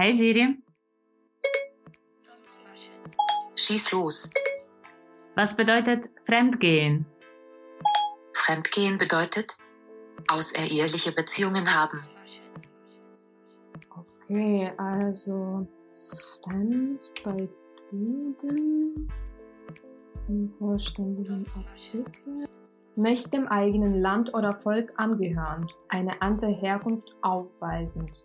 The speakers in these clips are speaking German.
Hey Siri. Schieß los. Was bedeutet Fremdgehen? Fremdgehen bedeutet außereheliche Beziehungen haben. Okay, also fremd bei Duden zum vollständigen Artikel. Nicht dem eigenen Land oder Volk angehörend, eine andere Herkunft aufweisend,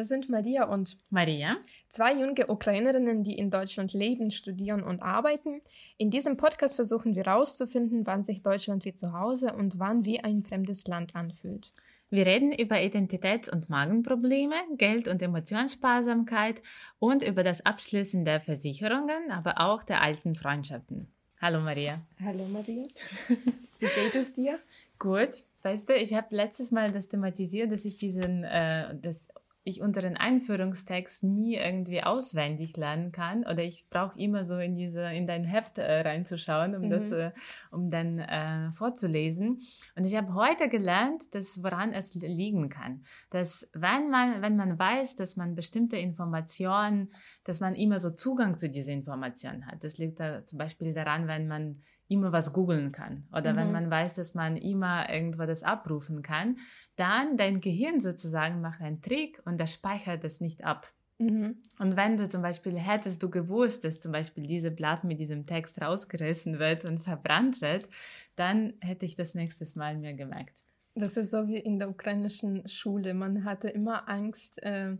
Wir sind Maria und Maria. zwei junge Ukrainerinnen, die in Deutschland leben, studieren und arbeiten. In diesem Podcast versuchen wir herauszufinden, wann sich Deutschland wie zu Hause und wann wie ein fremdes Land anfühlt. Wir reden über Identitäts- und Magenprobleme, Geld- und Emotionssparsamkeit und über das Abschließen der Versicherungen, aber auch der alten Freundschaften. Hallo Maria. Hallo Maria, wie geht es dir? Gut, weißt du, ich habe letztes Mal das thematisiert, dass ich diesen, äh, dass ich unter den Einführungstext nie irgendwie auswendig lernen kann oder ich brauche immer so in diese in dein Heft äh, reinzuschauen, um Mhm. das äh, um dann äh, vorzulesen. Und ich habe heute gelernt, dass woran es liegen kann, dass wenn man wenn man weiß, dass man bestimmte Informationen, dass man immer so Zugang zu dieser Information hat. Das liegt da zum Beispiel daran, wenn man immer was googeln kann oder wenn Mhm. man weiß, dass man immer irgendwo das abrufen kann, dann dein Gehirn sozusagen macht einen Trick und das speichert es nicht ab. Mhm. Und wenn du zum Beispiel hättest du gewusst, dass zum Beispiel diese Blatt mit diesem Text rausgerissen wird und verbrannt wird, dann hätte ich das nächstes Mal mir gemerkt. Das ist so wie in der ukrainischen Schule. Man hatte immer Angst, äh,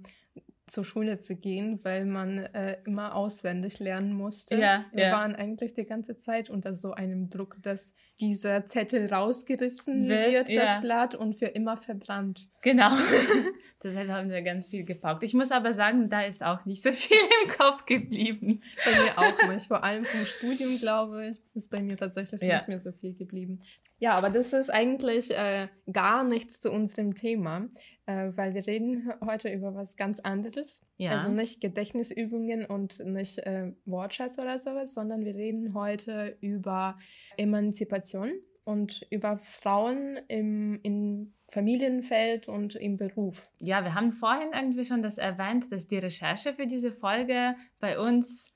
zur Schule zu gehen, weil man äh, immer auswendig lernen musste. Ja, Wir ja. waren eigentlich die ganze Zeit unter so einem Druck, dass dieser Zettel rausgerissen Wird, wird, ja. das Blatt, und für immer verbrannt. Genau. Deshalb haben wir ganz viel gepaukt. Ich muss aber sagen, da ist auch nicht so viel im Kopf geblieben. Bei mir auch nicht. Vor allem vom Studium, glaube ich, ist bei mir tatsächlich nicht mehr so viel geblieben. Ja, aber das ist eigentlich äh, gar nichts zu unserem Thema, äh, weil wir reden heute über was ganz anderes. Ja. Also nicht Gedächtnisübungen und nicht äh, Wortschatz oder sowas, sondern wir reden heute über Emanzipation und über Frauen im, im Familienfeld und im Beruf. Ja, wir haben vorhin irgendwie schon das erwähnt, dass die Recherche für diese Folge bei uns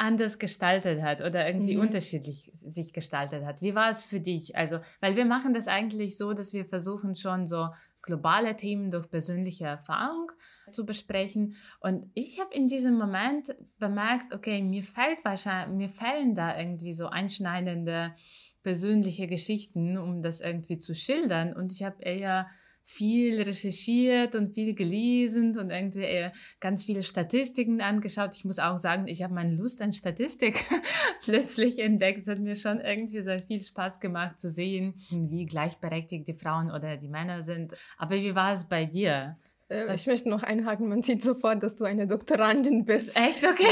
anders gestaltet hat oder irgendwie Mhm. unterschiedlich sich gestaltet hat. Wie war es für dich? Also, weil wir machen das eigentlich so, dass wir versuchen schon so globale Themen durch persönliche Erfahrung zu besprechen. Und ich habe in diesem Moment bemerkt, okay, mir fällt wahrscheinlich, mir fällen da irgendwie so einschneidende persönliche Geschichten, um das irgendwie zu schildern. Und ich habe eher viel recherchiert und viel gelesen und irgendwie eher ganz viele Statistiken angeschaut. Ich muss auch sagen, ich habe meine Lust an Statistik plötzlich entdeckt. Es hat mir schon irgendwie sehr viel Spaß gemacht zu sehen, wie gleichberechtigt die Frauen oder die Männer sind. Aber wie war es bei dir? Äh, ich möchte noch einhaken, man sieht sofort, dass du eine Doktorandin bist. Echt okay?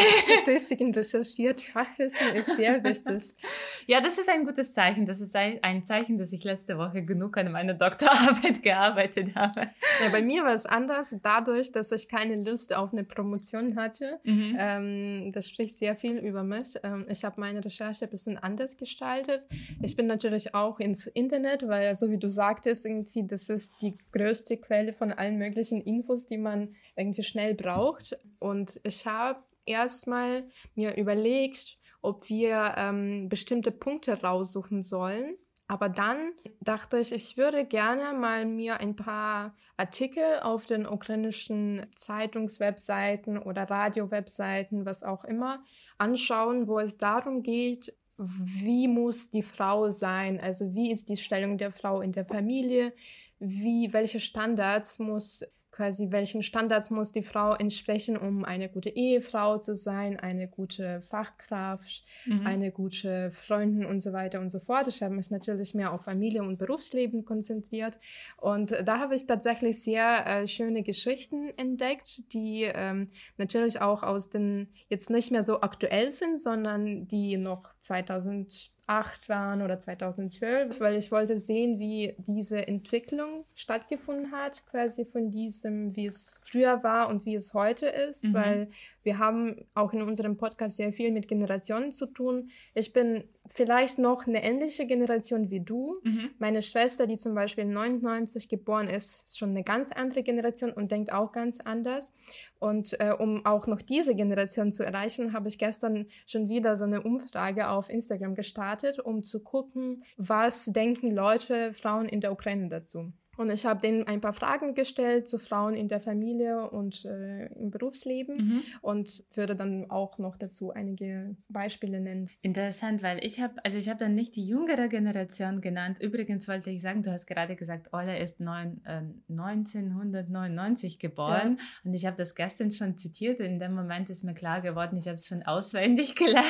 Statistiken recherchiert, Fachwissen ist sehr wichtig. Ja, das ist ein gutes Zeichen. Das ist ein ein Zeichen, dass ich letzte Woche genug an meiner Doktorarbeit gearbeitet habe. Ja, bei mir war es anders, dadurch, dass ich keine Lust auf eine Promotion hatte. Mhm. Ähm, das spricht sehr viel über mich. Ähm, ich habe meine Recherche ein bisschen anders gestaltet. Ich bin natürlich auch ins Internet, weil, so wie du sagtest, irgendwie, das ist die größte Quelle von allen möglichen Infos, die man irgendwie schnell braucht. Und ich habe erstmal mir überlegt, ob wir ähm, bestimmte Punkte raussuchen sollen. Aber dann dachte ich, ich würde gerne mal mir ein paar Artikel auf den ukrainischen Zeitungswebseiten oder Radiowebseiten, was auch immer, anschauen, wo es darum geht, wie muss die Frau sein, also wie ist die Stellung der Frau in der Familie, wie, welche Standards muss quasi welchen Standards muss die Frau entsprechen, um eine gute Ehefrau zu sein, eine gute Fachkraft, mhm. eine gute Freundin und so weiter und so fort. Ich habe mich natürlich mehr auf Familie und Berufsleben konzentriert und da habe ich tatsächlich sehr äh, schöne Geschichten entdeckt, die ähm, natürlich auch aus den jetzt nicht mehr so aktuell sind, sondern die noch 2000 2008 waren oder 2012, weil ich wollte sehen, wie diese Entwicklung stattgefunden hat, quasi von diesem, wie es früher war und wie es heute ist, mhm. weil wir haben auch in unserem Podcast sehr viel mit Generationen zu tun. Ich bin vielleicht noch eine ähnliche Generation wie du. Mhm. Meine Schwester, die zum Beispiel 99 geboren ist, ist schon eine ganz andere Generation und denkt auch ganz anders. Und äh, um auch noch diese Generation zu erreichen, habe ich gestern schon wieder so eine Umfrage auf Instagram gestartet, um zu gucken, was denken Leute, Frauen in der Ukraine dazu. Und ich habe denen ein paar Fragen gestellt zu Frauen in der Familie und äh, im Berufsleben mhm. und würde dann auch noch dazu einige Beispiele nennen. Interessant, weil ich habe, also ich habe dann nicht die jüngere Generation genannt. Übrigens wollte ich sagen, du hast gerade gesagt, Olle ist neun, äh, 1999 geboren ja. und ich habe das gestern schon zitiert. In dem Moment ist mir klar geworden, ich habe es schon auswendig gelernt.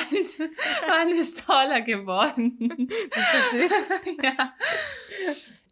Wann ist Olle süß. ja.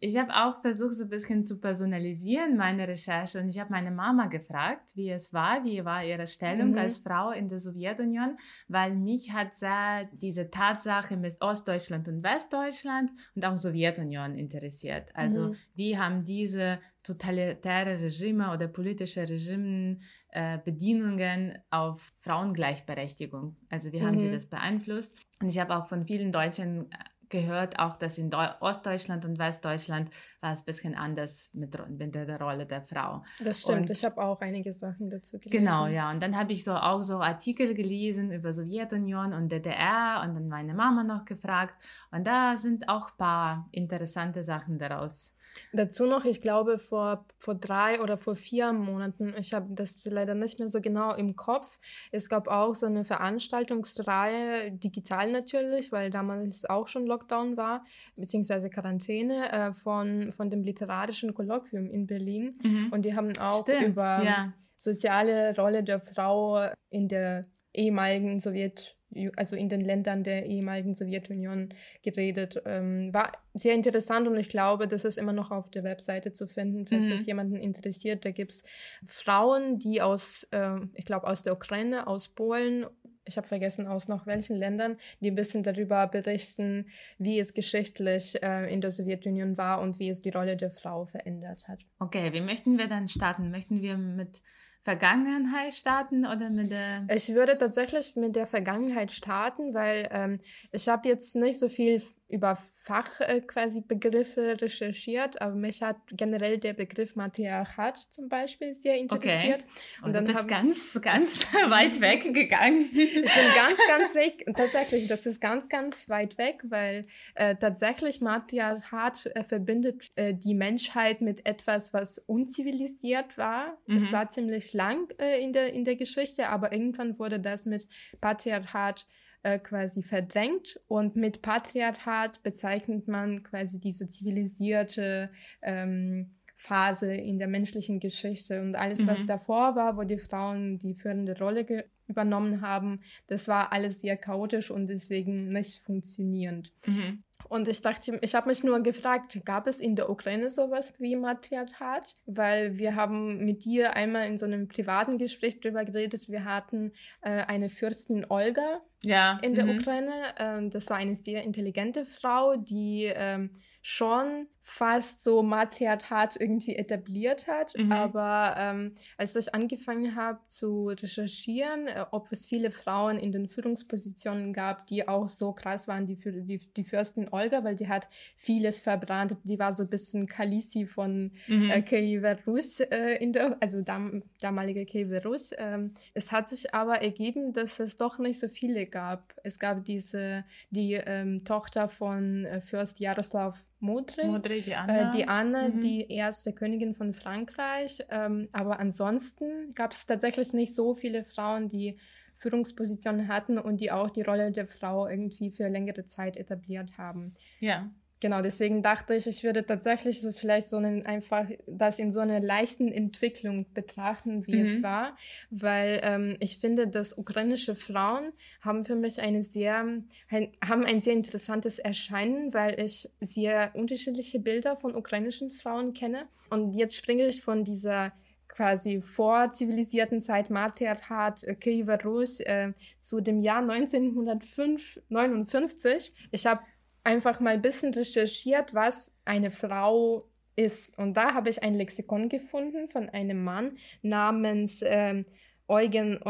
Ich habe auch versucht, so ein bisschen zu personalisieren, meine Recherche. Und ich habe meine Mama gefragt, wie es war, wie war ihre Stellung mhm. als Frau in der Sowjetunion, weil mich hat sehr diese Tatsache mit Ostdeutschland und Westdeutschland und auch Sowjetunion interessiert. Also, mhm. wie haben diese totalitäre Regime oder politische Regime äh, Bedienungen auf Frauengleichberechtigung. Also wie haben mhm. sie das beeinflusst? Und ich habe auch von vielen Deutschen gehört auch, dass in Deu Ostdeutschland und Westdeutschland war es ein bisschen anders mit, mit der, Rolle der Frau. Das stimmt, und, ich habe auch einige Sachen dazu gelesen. Genau, ja. Und dann habe ich so auch so Artikel gelesen über Sowjetunion und DDR und dann meine Mama noch gefragt. Und da sind auch ein paar interessante Sachen daraus Dazu noch, ich glaube, vor, vor drei oder vor vier Monaten, ich habe das leider nicht mehr so genau im Kopf, es gab auch so eine Veranstaltungsreihe, digital natürlich, weil damals auch schon Lockdown war, beziehungsweise Quarantäne, äh, von, von dem literarischen Kolloquium in Berlin. Mhm. Und die haben auch Stimmt, über ja. soziale Rolle der Frau in der ehemaligen Sowjetunion also in den Ländern der ehemaligen Sowjetunion geredet. Ähm, war sehr interessant und ich glaube, das ist immer noch auf der Webseite zu finden, falls mhm. es jemanden interessiert. Da gibt es Frauen, die aus, äh, ich glaube, aus der Ukraine, aus Polen, ich habe vergessen, aus noch welchen Ländern, die ein bisschen darüber berichten, wie es geschichtlich äh, in der Sowjetunion war und wie es die Rolle der Frau verändert hat. Okay, wie möchten wir dann starten? Möchten wir mit Vergangenheit starten oder mit der? Ich würde tatsächlich mit der Vergangenheit starten, weil ähm, ich habe jetzt nicht so viel über Fach äh, quasi Begriffe recherchiert, aber mich hat generell der Begriff Matriarchat zum Beispiel sehr interessiert. Okay. Und, und dann du bist ganz, ganz weit weg gegangen. Ich bin ganz, ganz weg. Und tatsächlich, das ist ganz, ganz weit weg, weil äh, tatsächlich Matriarchat äh, verbindet äh, die Menschheit mit etwas, was unzivilisiert war. Mhm. Es war ziemlich lang äh, in, der, in der Geschichte, aber irgendwann wurde das mit Patriarchat äh, quasi verdrängt und mit Patriarchat bezeichnet man quasi diese zivilisierte ähm, Phase in der menschlichen Geschichte und alles, mhm. was davor war, wo die Frauen die führende Rolle übernommen haben, das war alles sehr chaotisch und deswegen nicht funktionierend. Mhm. Und ich dachte, ich habe mich nur gefragt, gab es in der Ukraine sowas wie Matriarchat? Weil wir haben mit dir einmal in so einem privaten Gespräch darüber geredet. Wir hatten äh, eine Fürstin Olga ja. in der mhm. Ukraine. Ähm, das war eine sehr intelligente Frau, die ähm, schon fast so Matriarchat irgendwie etabliert hat. Mhm. Aber ähm, als ich angefangen habe zu recherchieren, äh, ob es viele Frauen in den Führungspositionen gab, die auch so krass waren, die, die, die Fürstin Olga, weil die hat vieles verbrannt. Die war so ein bisschen Kalisi von mhm. äh, Kiewer Rus, äh, in der, also dam, damalige Kiewer Rus. Ähm, es hat sich aber ergeben, dass es doch nicht so viele gab. Es gab diese, die ähm, Tochter von äh, Fürst Jaroslav Modre, Modre die Anna, äh, die, Anna mhm. die erste Königin von Frankreich. Ähm, aber ansonsten gab es tatsächlich nicht so viele Frauen, die Führungspositionen hatten und die auch die Rolle der Frau irgendwie für längere Zeit etabliert haben. Ja. Genau, deswegen dachte ich, ich würde tatsächlich so vielleicht so einen einfach das in so einer leichten Entwicklung betrachten, wie mhm. es war, weil ähm, ich finde, dass ukrainische Frauen haben für mich eine sehr ein, haben ein sehr interessantes Erscheinen, weil ich sehr unterschiedliche Bilder von ukrainischen Frauen kenne. Und jetzt springe ich von dieser quasi vorzivilisierten Zeit Matriarchat äh, Kiewer Rus äh, zu dem Jahr 1959. Ich habe einfach mal ein bisschen recherchiert, was eine Frau ist. Und da habe ich ein Lexikon gefunden von einem Mann namens äh, Eugen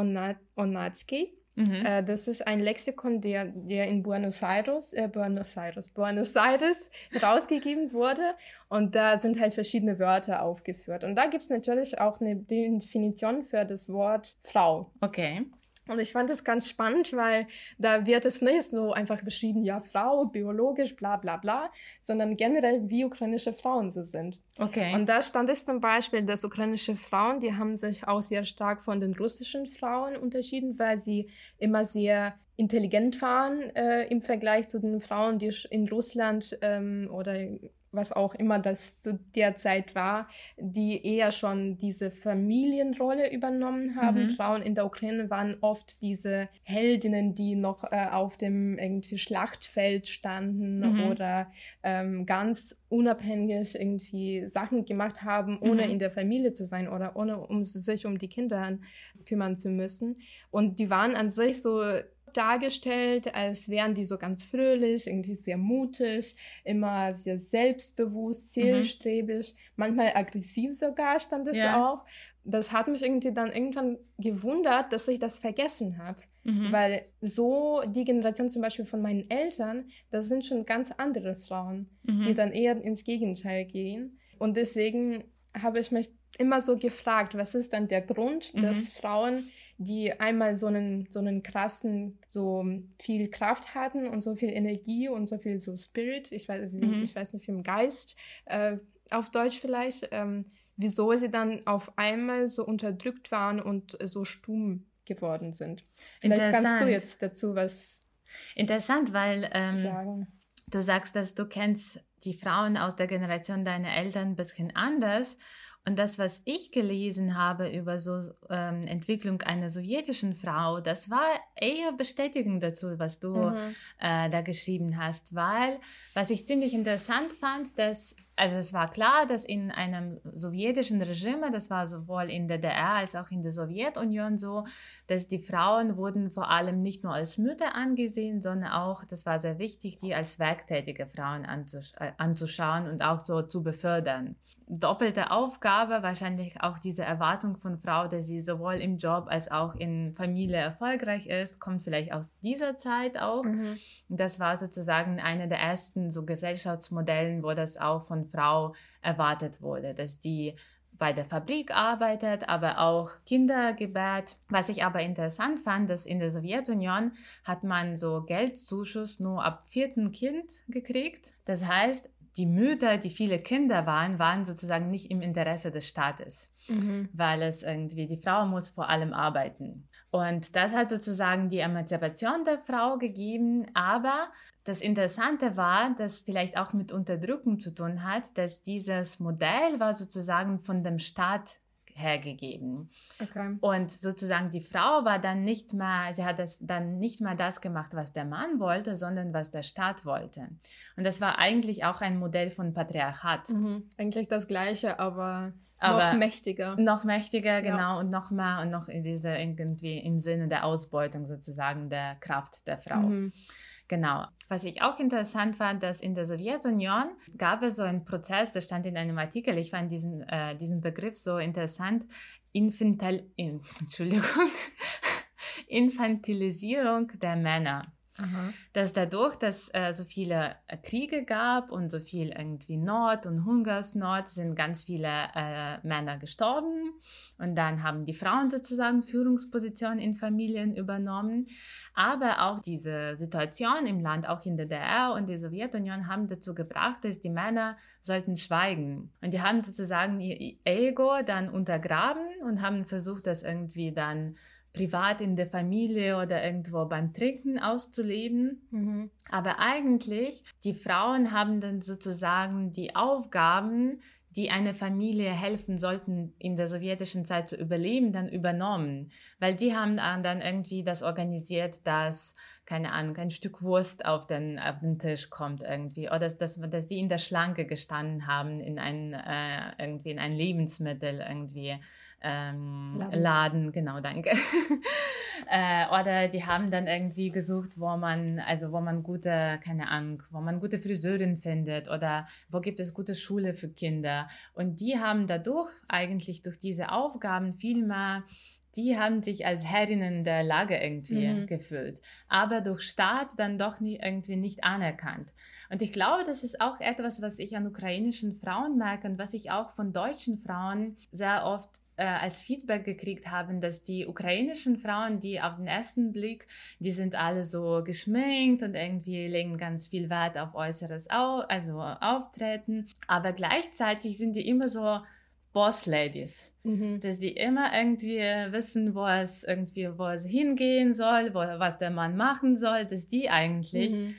Onatsky. Mhm. Äh, das ist ein Lexikon, der, der in Buenos Aires, äh, Buenos Aires, Buenos Aires herausgegeben wurde. Und da sind halt verschiedene Wörter aufgeführt. Und da gibt es natürlich auch eine Definition für das Wort Frau. Okay. Und ich fand es ganz spannend, weil da wird es nicht so einfach beschrieben, ja, Frau, biologisch, bla bla bla, sondern generell, wie ukrainische Frauen so sind. Okay. Und da stand es zum Beispiel, dass ukrainische Frauen, die haben sich auch sehr stark von den russischen Frauen unterschieden, weil sie immer sehr intelligent waren äh, im Vergleich zu den Frauen, die in Russland ähm, oder was auch immer das zu der Zeit war, die eher schon diese Familienrolle übernommen haben. Mhm. Frauen in der Ukraine waren oft diese Heldinnen, die noch äh, auf dem irgendwie Schlachtfeld standen mhm. oder ähm, ganz unabhängig irgendwie Sachen gemacht haben, ohne mhm. in der Familie zu sein oder ohne um sich um die Kinder kümmern zu müssen. Und die waren an sich so dargestellt, als wären die so ganz fröhlich, irgendwie sehr mutig, immer sehr selbstbewusst, mhm. zielstrebig, mhm. manchmal aggressiv sogar stand es ja. auch. Das hat mich irgendwie dann irgendwann gewundert, dass ich das vergessen habe. Mhm. Weil so die Generation zum Beispiel von meinen Eltern, das sind schon ganz andere Frauen, mhm. die dann eher ins Gegenteil gehen. Und deswegen habe ich mich immer so gefragt, was ist dann der Grund, dass mhm. Frauen die einmal so einen, so einen krassen, so viel Kraft hatten und so viel Energie und so viel so Spirit, ich weiß, mhm. ich weiß nicht, wie im Geist, äh, auf Deutsch vielleicht, ähm, wieso sie dann auf einmal so unterdrückt waren und so stumm geworden sind. Vielleicht kannst du jetzt dazu was Interessant, weil ähm, du sagst, dass du kennst die Frauen aus der Generation deiner Eltern ein bisschen anders und das, was ich gelesen habe über so ähm, Entwicklung einer sowjetischen Frau, das war eher bestätigend dazu, was du mhm. äh, da geschrieben hast, weil was ich ziemlich interessant fand, dass also es war klar, dass in einem sowjetischen Regime, das war sowohl in der DDR als auch in der Sowjetunion so, dass die Frauen wurden vor allem nicht nur als Mütter angesehen, sondern auch, das war sehr wichtig, die als werktätige Frauen anzusch äh, anzuschauen und auch so zu befördern. Doppelte Aufgabe, wahrscheinlich auch diese Erwartung von Frau, dass sie sowohl im Job als auch in Familie erfolgreich ist, kommt vielleicht aus dieser Zeit auch. Mhm. Das war sozusagen eine der ersten so Gesellschaftsmodellen, wo das auch von Frau erwartet wurde, dass die bei der Fabrik arbeitet, aber auch Kinder gebärt. Was ich aber interessant fand, dass in der Sowjetunion hat man so Geldzuschuss nur ab vierten Kind gekriegt. Das heißt, die Mütter, die viele Kinder waren, waren sozusagen nicht im Interesse des Staates, mhm. weil es irgendwie, die Frau muss vor allem arbeiten. Und das hat sozusagen die Emanzipation der Frau gegeben. Aber das Interessante war, dass vielleicht auch mit Unterdrückung zu tun hat, dass dieses Modell war sozusagen von dem Staat hergegeben. Okay. Und sozusagen die Frau war dann nicht mehr, sie hat das dann nicht mehr das gemacht, was der Mann wollte, sondern was der Staat wollte. Und das war eigentlich auch ein Modell von Patriarchat. Mhm. Eigentlich das Gleiche, aber aber noch mächtiger. Noch mächtiger, genau, ja. und noch mehr und noch in diese irgendwie im Sinne der Ausbeutung sozusagen der Kraft der Frau. Mhm. Genau. Was ich auch interessant fand, dass in der Sowjetunion gab es so einen Prozess, das stand in einem Artikel, ich fand diesen, äh, diesen Begriff so interessant, Infantil, in, Entschuldigung, Infantilisierung der Männer. Aha. Dass dadurch, dass äh, so viele äh, Kriege gab und so viel irgendwie Not und Hungersnot, sind ganz viele äh, Männer gestorben und dann haben die Frauen sozusagen Führungspositionen in Familien übernommen. Aber auch diese Situation im Land, auch in der DDR und der Sowjetunion, haben dazu gebracht, dass die Männer sollten schweigen. Und die haben sozusagen ihr Ego dann untergraben und haben versucht, das irgendwie dann privat in der Familie oder irgendwo beim Trinken auszuleben. Mhm. Aber eigentlich, die Frauen haben dann sozusagen die Aufgaben, die eine Familie helfen sollten, in der sowjetischen Zeit zu überleben, dann übernommen. Weil die haben dann irgendwie das organisiert, dass, keine Ahnung, ein Stück Wurst auf den, auf den Tisch kommt irgendwie. Oder dass, dass, dass die in der Schlanke gestanden haben, in ein, äh, irgendwie in ein Lebensmittel irgendwie ähm, Laden. Laden. genau, danke. äh, oder die haben dann irgendwie gesucht, wo man, also wo man gute, keine Ahnung, wo man gute Friseurin findet oder wo gibt es gute Schule für Kinder. Und die haben dadurch eigentlich durch diese Aufgaben viel mehr die haben sich als Herrinnen der Lage irgendwie mhm. gefühlt, aber durch Staat dann doch nie, irgendwie nicht anerkannt. Und ich glaube, das ist auch etwas, was ich an ukrainischen Frauen merke und was ich auch von deutschen Frauen sehr oft äh, als Feedback gekriegt haben, dass die ukrainischen Frauen, die auf den ersten Blick, die sind alle so geschminkt und irgendwie legen ganz viel Wert auf äußeres Au also Auftreten, aber gleichzeitig sind die immer so Boss Ladies, mhm. dass die immer irgendwie wissen, wo es irgendwie, wo es hingehen soll, wo, was der Mann machen soll, dass die eigentlich mhm.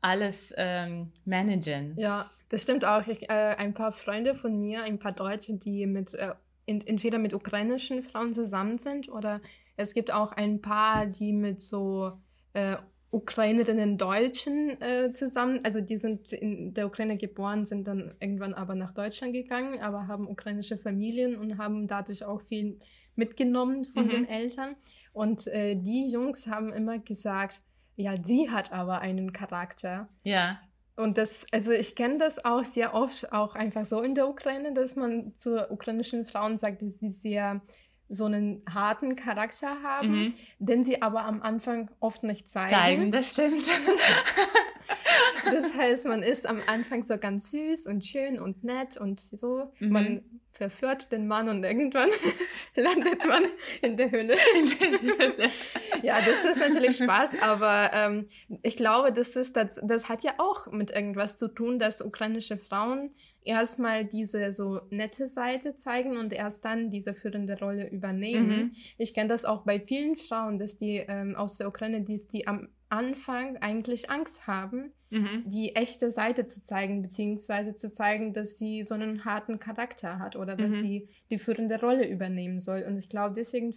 alles ähm, managen. Ja, das stimmt auch. Ich, äh, ein paar Freunde von mir, ein paar Deutsche, die mit äh, entweder mit ukrainischen Frauen zusammen sind oder es gibt auch ein paar, die mit so äh, Ukrainerinnen Deutschen äh, zusammen, also die sind in der Ukraine geboren, sind dann irgendwann aber nach Deutschland gegangen, aber haben ukrainische Familien und haben dadurch auch viel mitgenommen von mhm. den Eltern. Und äh, die Jungs haben immer gesagt, ja, sie hat aber einen Charakter. Ja. Und das, also ich kenne das auch sehr oft, auch einfach so in der Ukraine, dass man zu ukrainischen Frauen sagt, dass sie sehr so einen harten Charakter haben, mhm. den sie aber am Anfang oft nicht zeigen. Zeigen, das stimmt. das heißt, man ist am Anfang so ganz süß und schön und nett und so. Mhm. Man verführt den Mann und irgendwann landet man in der Höhle. ja, das ist natürlich Spaß, aber ähm, ich glaube, das, ist, das, das hat ja auch mit irgendwas zu tun, dass ukrainische Frauen erstmal diese so nette Seite zeigen und erst dann diese führende Rolle übernehmen. Mhm. Ich kenne das auch bei vielen Frauen, dass die ähm, aus der Ukraine, die, die am Anfang eigentlich Angst haben, mhm. die echte Seite zu zeigen, beziehungsweise zu zeigen, dass sie so einen harten Charakter hat oder dass mhm. sie die führende Rolle übernehmen soll. Und ich glaube, deswegen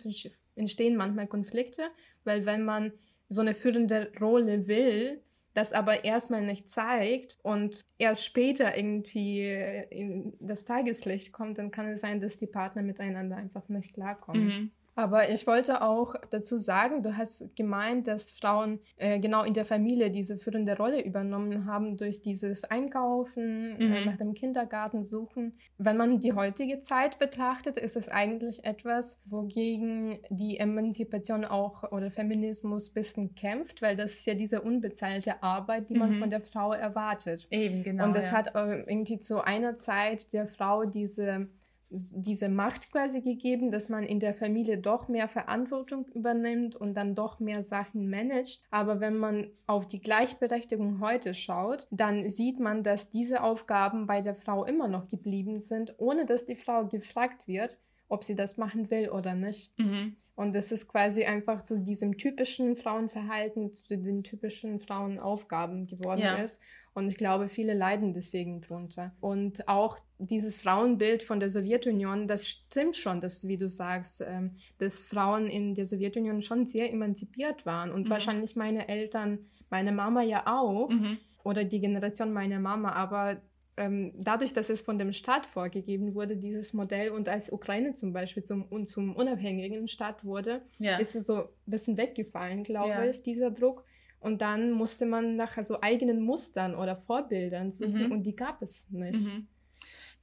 entstehen manchmal Konflikte, weil wenn man so eine führende Rolle will, das aber erstmal nicht zeigt und erst später irgendwie in das Tageslicht kommt, dann kann es sein, dass die Partner miteinander einfach nicht klarkommen. Mhm. Aber ich wollte auch dazu sagen, du hast gemeint, dass Frauen äh, genau in der Familie diese führende Rolle übernommen haben durch dieses Einkaufen, äh, mhm. äh, nach dem Kindergarten suchen. Wenn man die heutige Zeit betrachtet, ist es eigentlich etwas, wogegen die Emanzipation auch oder Feminismus ein bisschen kämpft, weil das ist ja diese unbezahlte Arbeit, die man mhm. von der Frau erwartet. Eben, genau. Und das ja. hat äh, irgendwie zu einer Zeit der Frau diese diese Macht quasi gegeben, dass man in der Familie doch mehr Verantwortung übernimmt und dann doch mehr Sachen managt. Aber wenn man auf die Gleichberechtigung heute schaut, dann sieht man, dass diese Aufgaben bei der Frau immer noch geblieben sind, ohne dass die Frau gefragt wird, ob sie das machen will oder nicht. Mhm. Und das ist quasi einfach zu diesem typischen Frauenverhalten, zu den typischen Frauenaufgaben geworden ja. ist. Und ich glaube, viele leiden deswegen drunter. Und auch dieses Frauenbild von der Sowjetunion, das stimmt schon, dass, wie du sagst, ähm, dass Frauen in der Sowjetunion schon sehr emanzipiert waren. Und mhm. wahrscheinlich meine Eltern, meine Mama ja auch, mhm. oder die Generation meiner Mama. Aber ähm, dadurch, dass es von dem Staat vorgegeben wurde, dieses Modell, und als Ukraine zum Beispiel zum, zum unabhängigen Staat wurde, ja. ist es so ein bisschen weggefallen, glaube ja. ich, dieser Druck. Und dann musste man nach so eigenen Mustern oder Vorbildern suchen mhm. und die gab es nicht.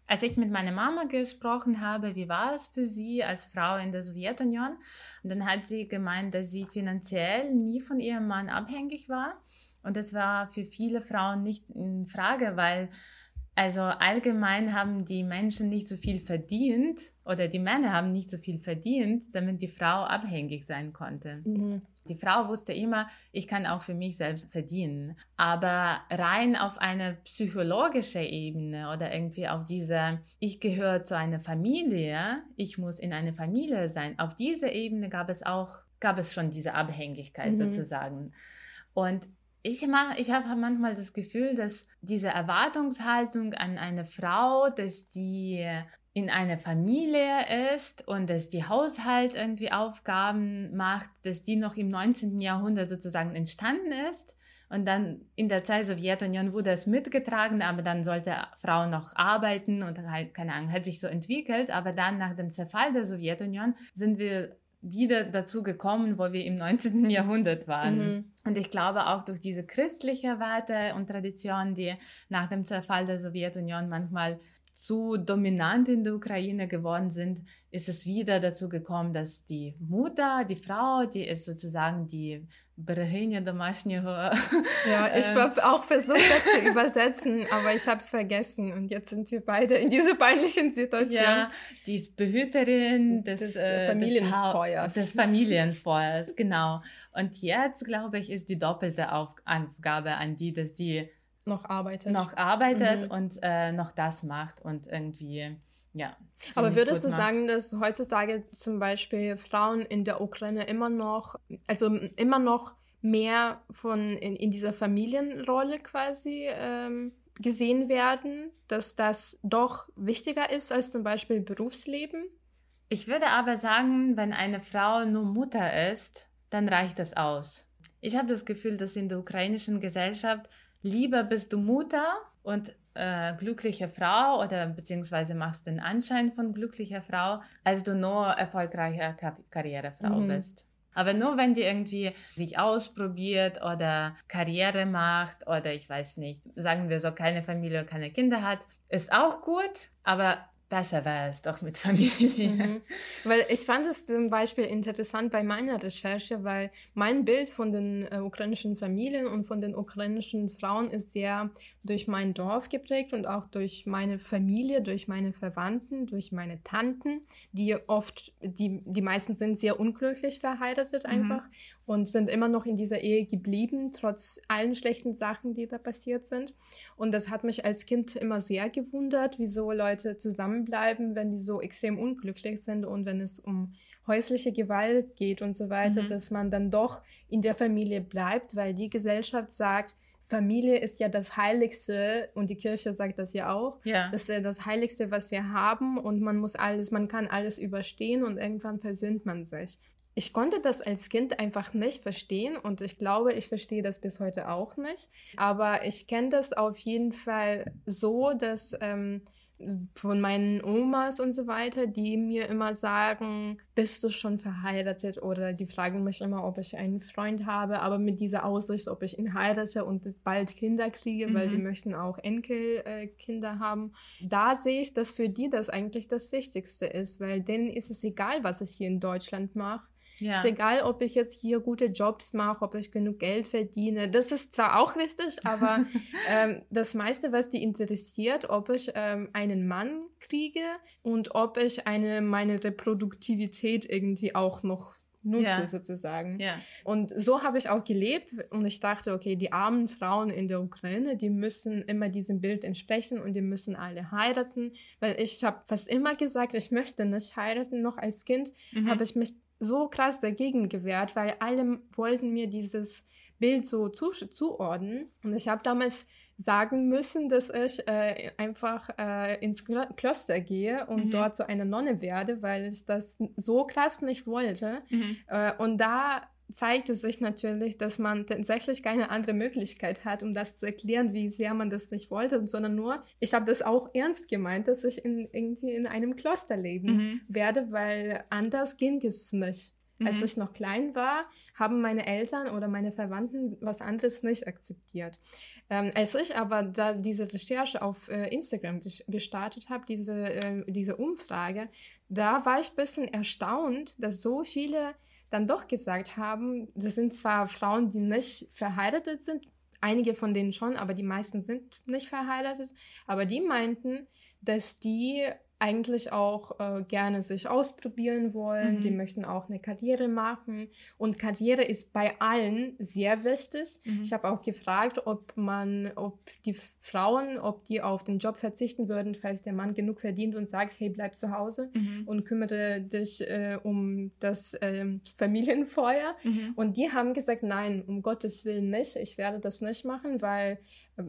Als ich mit meiner Mama gesprochen habe, wie war es für sie als Frau in der Sowjetunion? Und dann hat sie gemeint, dass sie finanziell nie von ihrem Mann abhängig war. Und das war für viele Frauen nicht in Frage, weil also allgemein haben die Menschen nicht so viel verdient oder die Männer haben nicht so viel verdient, damit die Frau abhängig sein konnte. Mhm. Die Frau wusste immer, ich kann auch für mich selbst verdienen. Aber rein auf eine psychologische Ebene oder irgendwie auf diese, ich gehöre zu einer Familie, ich muss in einer Familie sein, auf dieser Ebene gab es auch gab es schon diese Abhängigkeit mhm. sozusagen. Und ich, ich habe manchmal das Gefühl, dass diese Erwartungshaltung an eine Frau, dass die in einer Familie ist und dass die Haushalt irgendwie Aufgaben macht, dass die noch im 19. Jahrhundert sozusagen entstanden ist. Und dann in der Zeit Sowjetunion wurde es mitgetragen, aber dann sollte Frau noch arbeiten und halt, keine Ahnung, hat sich so entwickelt. Aber dann nach dem Zerfall der Sowjetunion sind wir wieder dazu gekommen, wo wir im 19. Jahrhundert waren. Mhm. Und ich glaube auch durch diese christliche Werte und Tradition, die nach dem Zerfall der Sowjetunion manchmal zu dominant in der Ukraine geworden sind, ist es wieder dazu gekommen, dass die Mutter, die Frau, die ist sozusagen die Берегиня домашнего. Ja, ich habe auch versucht, das zu übersetzen, aber ich habe es vergessen und jetzt sind wir beide in dieser peinlichen Situation. Ja, die ist Behüterin des, des äh, Familienfeuers. Des, des Familienfeuers, genau. Und jetzt, glaube ich, ist die doppelte Aufgabe an die, dass die noch arbeitet. Noch arbeitet mhm. und äh, noch das macht und irgendwie, ja. Aber würdest du macht. sagen, dass heutzutage zum Beispiel Frauen in der Ukraine immer noch, also immer noch mehr von in, in dieser Familienrolle quasi ähm, gesehen werden, dass das doch wichtiger ist als zum Beispiel Berufsleben? Ich würde aber sagen, wenn eine Frau nur Mutter ist, dann reicht das aus. Ich habe das Gefühl, dass in der ukrainischen Gesellschaft lieber bist du Mutter und äh, glückliche Frau oder beziehungsweise machst den Anschein von glücklicher Frau, als du nur erfolgreiche Kar Karrierefrau mhm. bist. Aber nur wenn die irgendwie sich ausprobiert oder Karriere macht oder ich weiß nicht, sagen wir so, keine Familie, keine Kinder hat, ist auch gut, aber besser wäre es doch mit Familie. Mhm. Weil ich fand es zum Beispiel interessant bei meiner Recherche, weil mein Bild von den äh, ukrainischen Familien und von den ukrainischen Frauen ist sehr durch mein Dorf geprägt und auch durch meine Familie, durch meine Verwandten, durch meine Tanten, die oft, die, die meisten sind sehr unglücklich verheiratet mhm. einfach mhm. und sind immer noch in dieser Ehe geblieben, trotz allen schlechten Sachen, die da passiert sind. Und das hat mich als Kind immer sehr gewundert, wieso Leute zusammenbleiben, wenn die so extrem unglücklich sind und wenn es um häusliche Gewalt geht und so weiter, mhm. dass man dann doch in der Familie bleibt, weil die Gesellschaft sagt, Familie ist ja das Heiligste und die Kirche sagt das ja auch. Ja. Das ist ja das Heiligste, was wir haben und man muss alles, man kann alles überstehen und irgendwann versöhnt man sich. Ich konnte das als Kind einfach nicht verstehen und ich glaube, ich verstehe das bis heute auch nicht. Aber ich kenne das auf jeden Fall so, dass ähm, von meinen Omas und so weiter, die mir immer sagen, bist du schon verheiratet? Oder die fragen mich immer, ob ich einen Freund habe, aber mit dieser Aussicht, ob ich ihn heirate und bald Kinder kriege, mhm. weil die mhm. möchten auch Enkelkinder äh, haben. Da sehe ich, dass für die das eigentlich das Wichtigste ist, weil denen ist es egal, was ich hier in Deutschland mache. Ja. Ist egal, ob ich jetzt hier gute Jobs mache, ob ich genug Geld verdiene. Das ist zwar auch wichtig, aber ähm, das meiste, was die interessiert, ob ich ähm, einen Mann kriege und ob ich eine, meine Reproduktivität irgendwie auch noch nutze ja. sozusagen. Ja. Und so habe ich auch gelebt und ich dachte, okay, die armen Frauen in der Ukraine, die müssen immer diesem Bild entsprechen und die müssen alle heiraten, weil ich habe fast immer gesagt, ich möchte nicht heiraten. Noch als Kind mhm. habe ich mich so krass dagegen gewehrt, weil alle wollten mir dieses Bild so zu, zuordnen. Und ich habe damals sagen müssen, dass ich äh, einfach äh, ins Kloster gehe und mhm. dort zu einer Nonne werde, weil ich das so krass nicht wollte. Mhm. Äh, und da zeigte sich natürlich, dass man tatsächlich keine andere Möglichkeit hat, um das zu erklären, wie sehr man das nicht wollte, sondern nur, ich habe das auch ernst gemeint, dass ich in, irgendwie in einem Kloster leben mhm. werde, weil anders ging es nicht. Mhm. Als ich noch klein war, haben meine Eltern oder meine Verwandten was anderes nicht akzeptiert. Ähm, als ich aber da diese Recherche auf äh, Instagram gestartet habe, diese, äh, diese Umfrage, da war ich ein bisschen erstaunt, dass so viele dann doch gesagt haben, das sind zwar Frauen, die nicht verheiratet sind, einige von denen schon, aber die meisten sind nicht verheiratet, aber die meinten, dass die eigentlich auch äh, gerne sich ausprobieren wollen, Mhm. die möchten auch eine Karriere machen und Karriere ist bei allen sehr wichtig. Mhm. Ich habe auch gefragt, ob man, ob die Frauen, ob die auf den Job verzichten würden, falls der Mann genug verdient und sagt, hey, bleib zu Hause Mhm. und kümmere dich äh, um das ähm, Familienfeuer. Mhm. Und die haben gesagt, nein, um Gottes Willen nicht. Ich werde das nicht machen, weil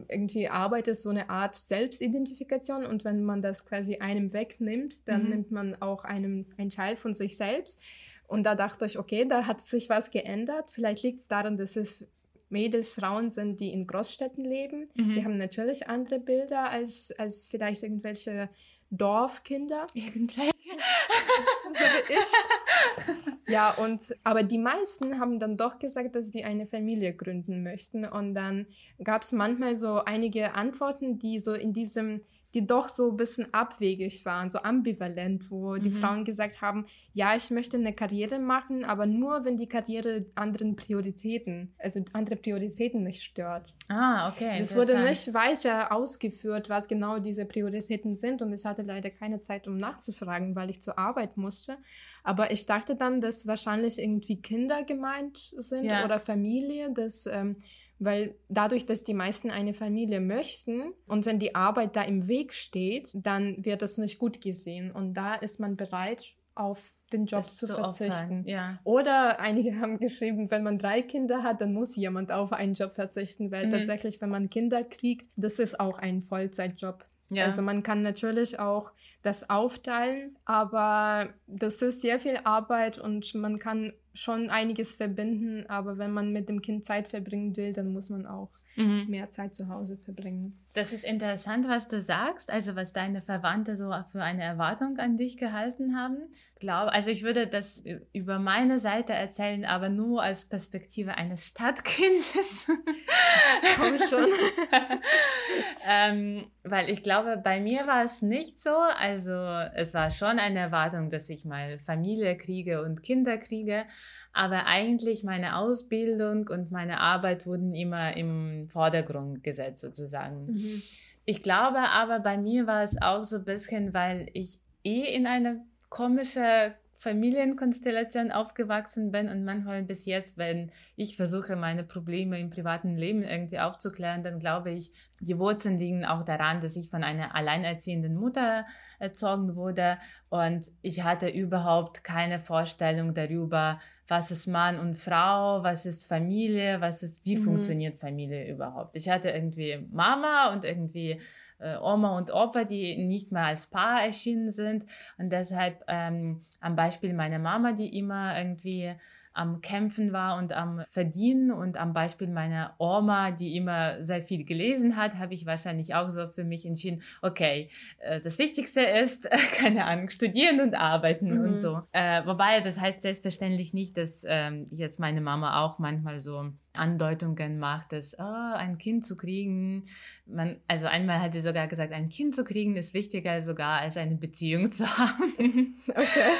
irgendwie Arbeit ist so eine Art Selbstidentifikation und wenn man das quasi einem wegnimmt, dann Mhm. nimmt man auch einem einen Teil von sich selbst. Und da dachte ich, okay, da hat sich was geändert. Vielleicht liegt es daran, dass es Mädels, Frauen sind, die in Großstädten leben. Mhm. Die haben natürlich andere Bilder als, als vielleicht irgendwelche Dorfkinder Irgendwelche. so wie ich. Ja, und aber die meisten haben dann doch gesagt, dass sie eine Familie gründen möchten. Und dann gab es manchmal so einige Antworten, die so in diesem, die doch so ein bisschen abwegig waren, so ambivalent, wo die Mhm. Frauen gesagt haben, ja, ich möchte eine Karriere machen, aber nur wenn die Karriere anderen Prioritäten, also andere Prioritäten nicht stört. Ah, okay. Es wurde nicht weiter ausgeführt, was genau diese Prioritäten sind und ich hatte leider keine Zeit, um nachzufragen, weil ich zur Arbeit musste. Aber ich dachte dann, dass wahrscheinlich irgendwie Kinder gemeint sind Ja. oder Familie, dass, ähm, weil dadurch, dass die meisten eine Familie möchten und wenn die Arbeit da im Weg steht, dann wird das nicht gut gesehen und da ist man bereit, auf den Job Das zu opfern. verzichten. Ja. Oder einige haben geschrieben, wenn man drei Kinder hat, dann muss jemand auf einen Job verzichten, weil Mhm. tatsächlich, wenn man Kinder kriegt, das ist auch ein Vollzeitjob. Ja. Also man kann natürlich auch das aufteilen, aber das ist sehr viel Arbeit und man kann schon einiges verbinden, aber wenn man mit dem Kind Zeit verbringen will, dann muss man auch Mhm. mehr Zeit zu Hause verbringen. Das ist interessant, was du sagst, also was deine Verwandte so für eine Erwartung an dich gehalten haben. Glaube, also ich würde das über meine Seite erzählen, aber nur als Perspektive eines Stadtkindes. Komm schon. ähm, weil ich glaube, bei mir war es nicht so. Also es war schon eine Erwartung, dass ich mal Familie kriege und Kinder kriege. Aber eigentlich meine Ausbildung und meine Arbeit wurden immer im Vordergrund gesetzt sozusagen. Mhm. Ich glaube aber, bei mir war es auch so ein bisschen, weil ich eh in einer komischen Familienkonstellation aufgewachsen bin und manchmal bis jetzt, wenn ich versuche, meine Probleme im privaten Leben irgendwie aufzuklären, dann glaube ich, die Wurzeln liegen auch daran, dass ich von einer alleinerziehenden Mutter erzogen wurde und ich hatte überhaupt keine Vorstellung darüber, was ist Mann und Frau, was ist Familie, was ist, wie Mhm. funktioniert Familie überhaupt. Ich hatte irgendwie Mama und irgendwie äh, Oma und Opa, die nicht mehr als Paar erschienen sind und deshalb ähm, am Beispiel meiner Mama, die immer irgendwie am Kämpfen war und am Verdienen und am Beispiel meiner Oma, die immer sehr viel gelesen hat, habe ich wahrscheinlich auch so für mich entschieden, okay, äh, das Wichtigste ist, keine Ahnung, studieren und arbeiten Mhm. und so. Äh, wobei, das heißt selbstverständlich nicht, dass ähm, jetzt meine Mama auch manchmal so Andeutungen macht, dass oh, ein Kind zu kriegen, man, also einmal hat sie sogar gesagt, ein Kind zu kriegen ist wichtiger sogar als eine Beziehung zu haben. Okay.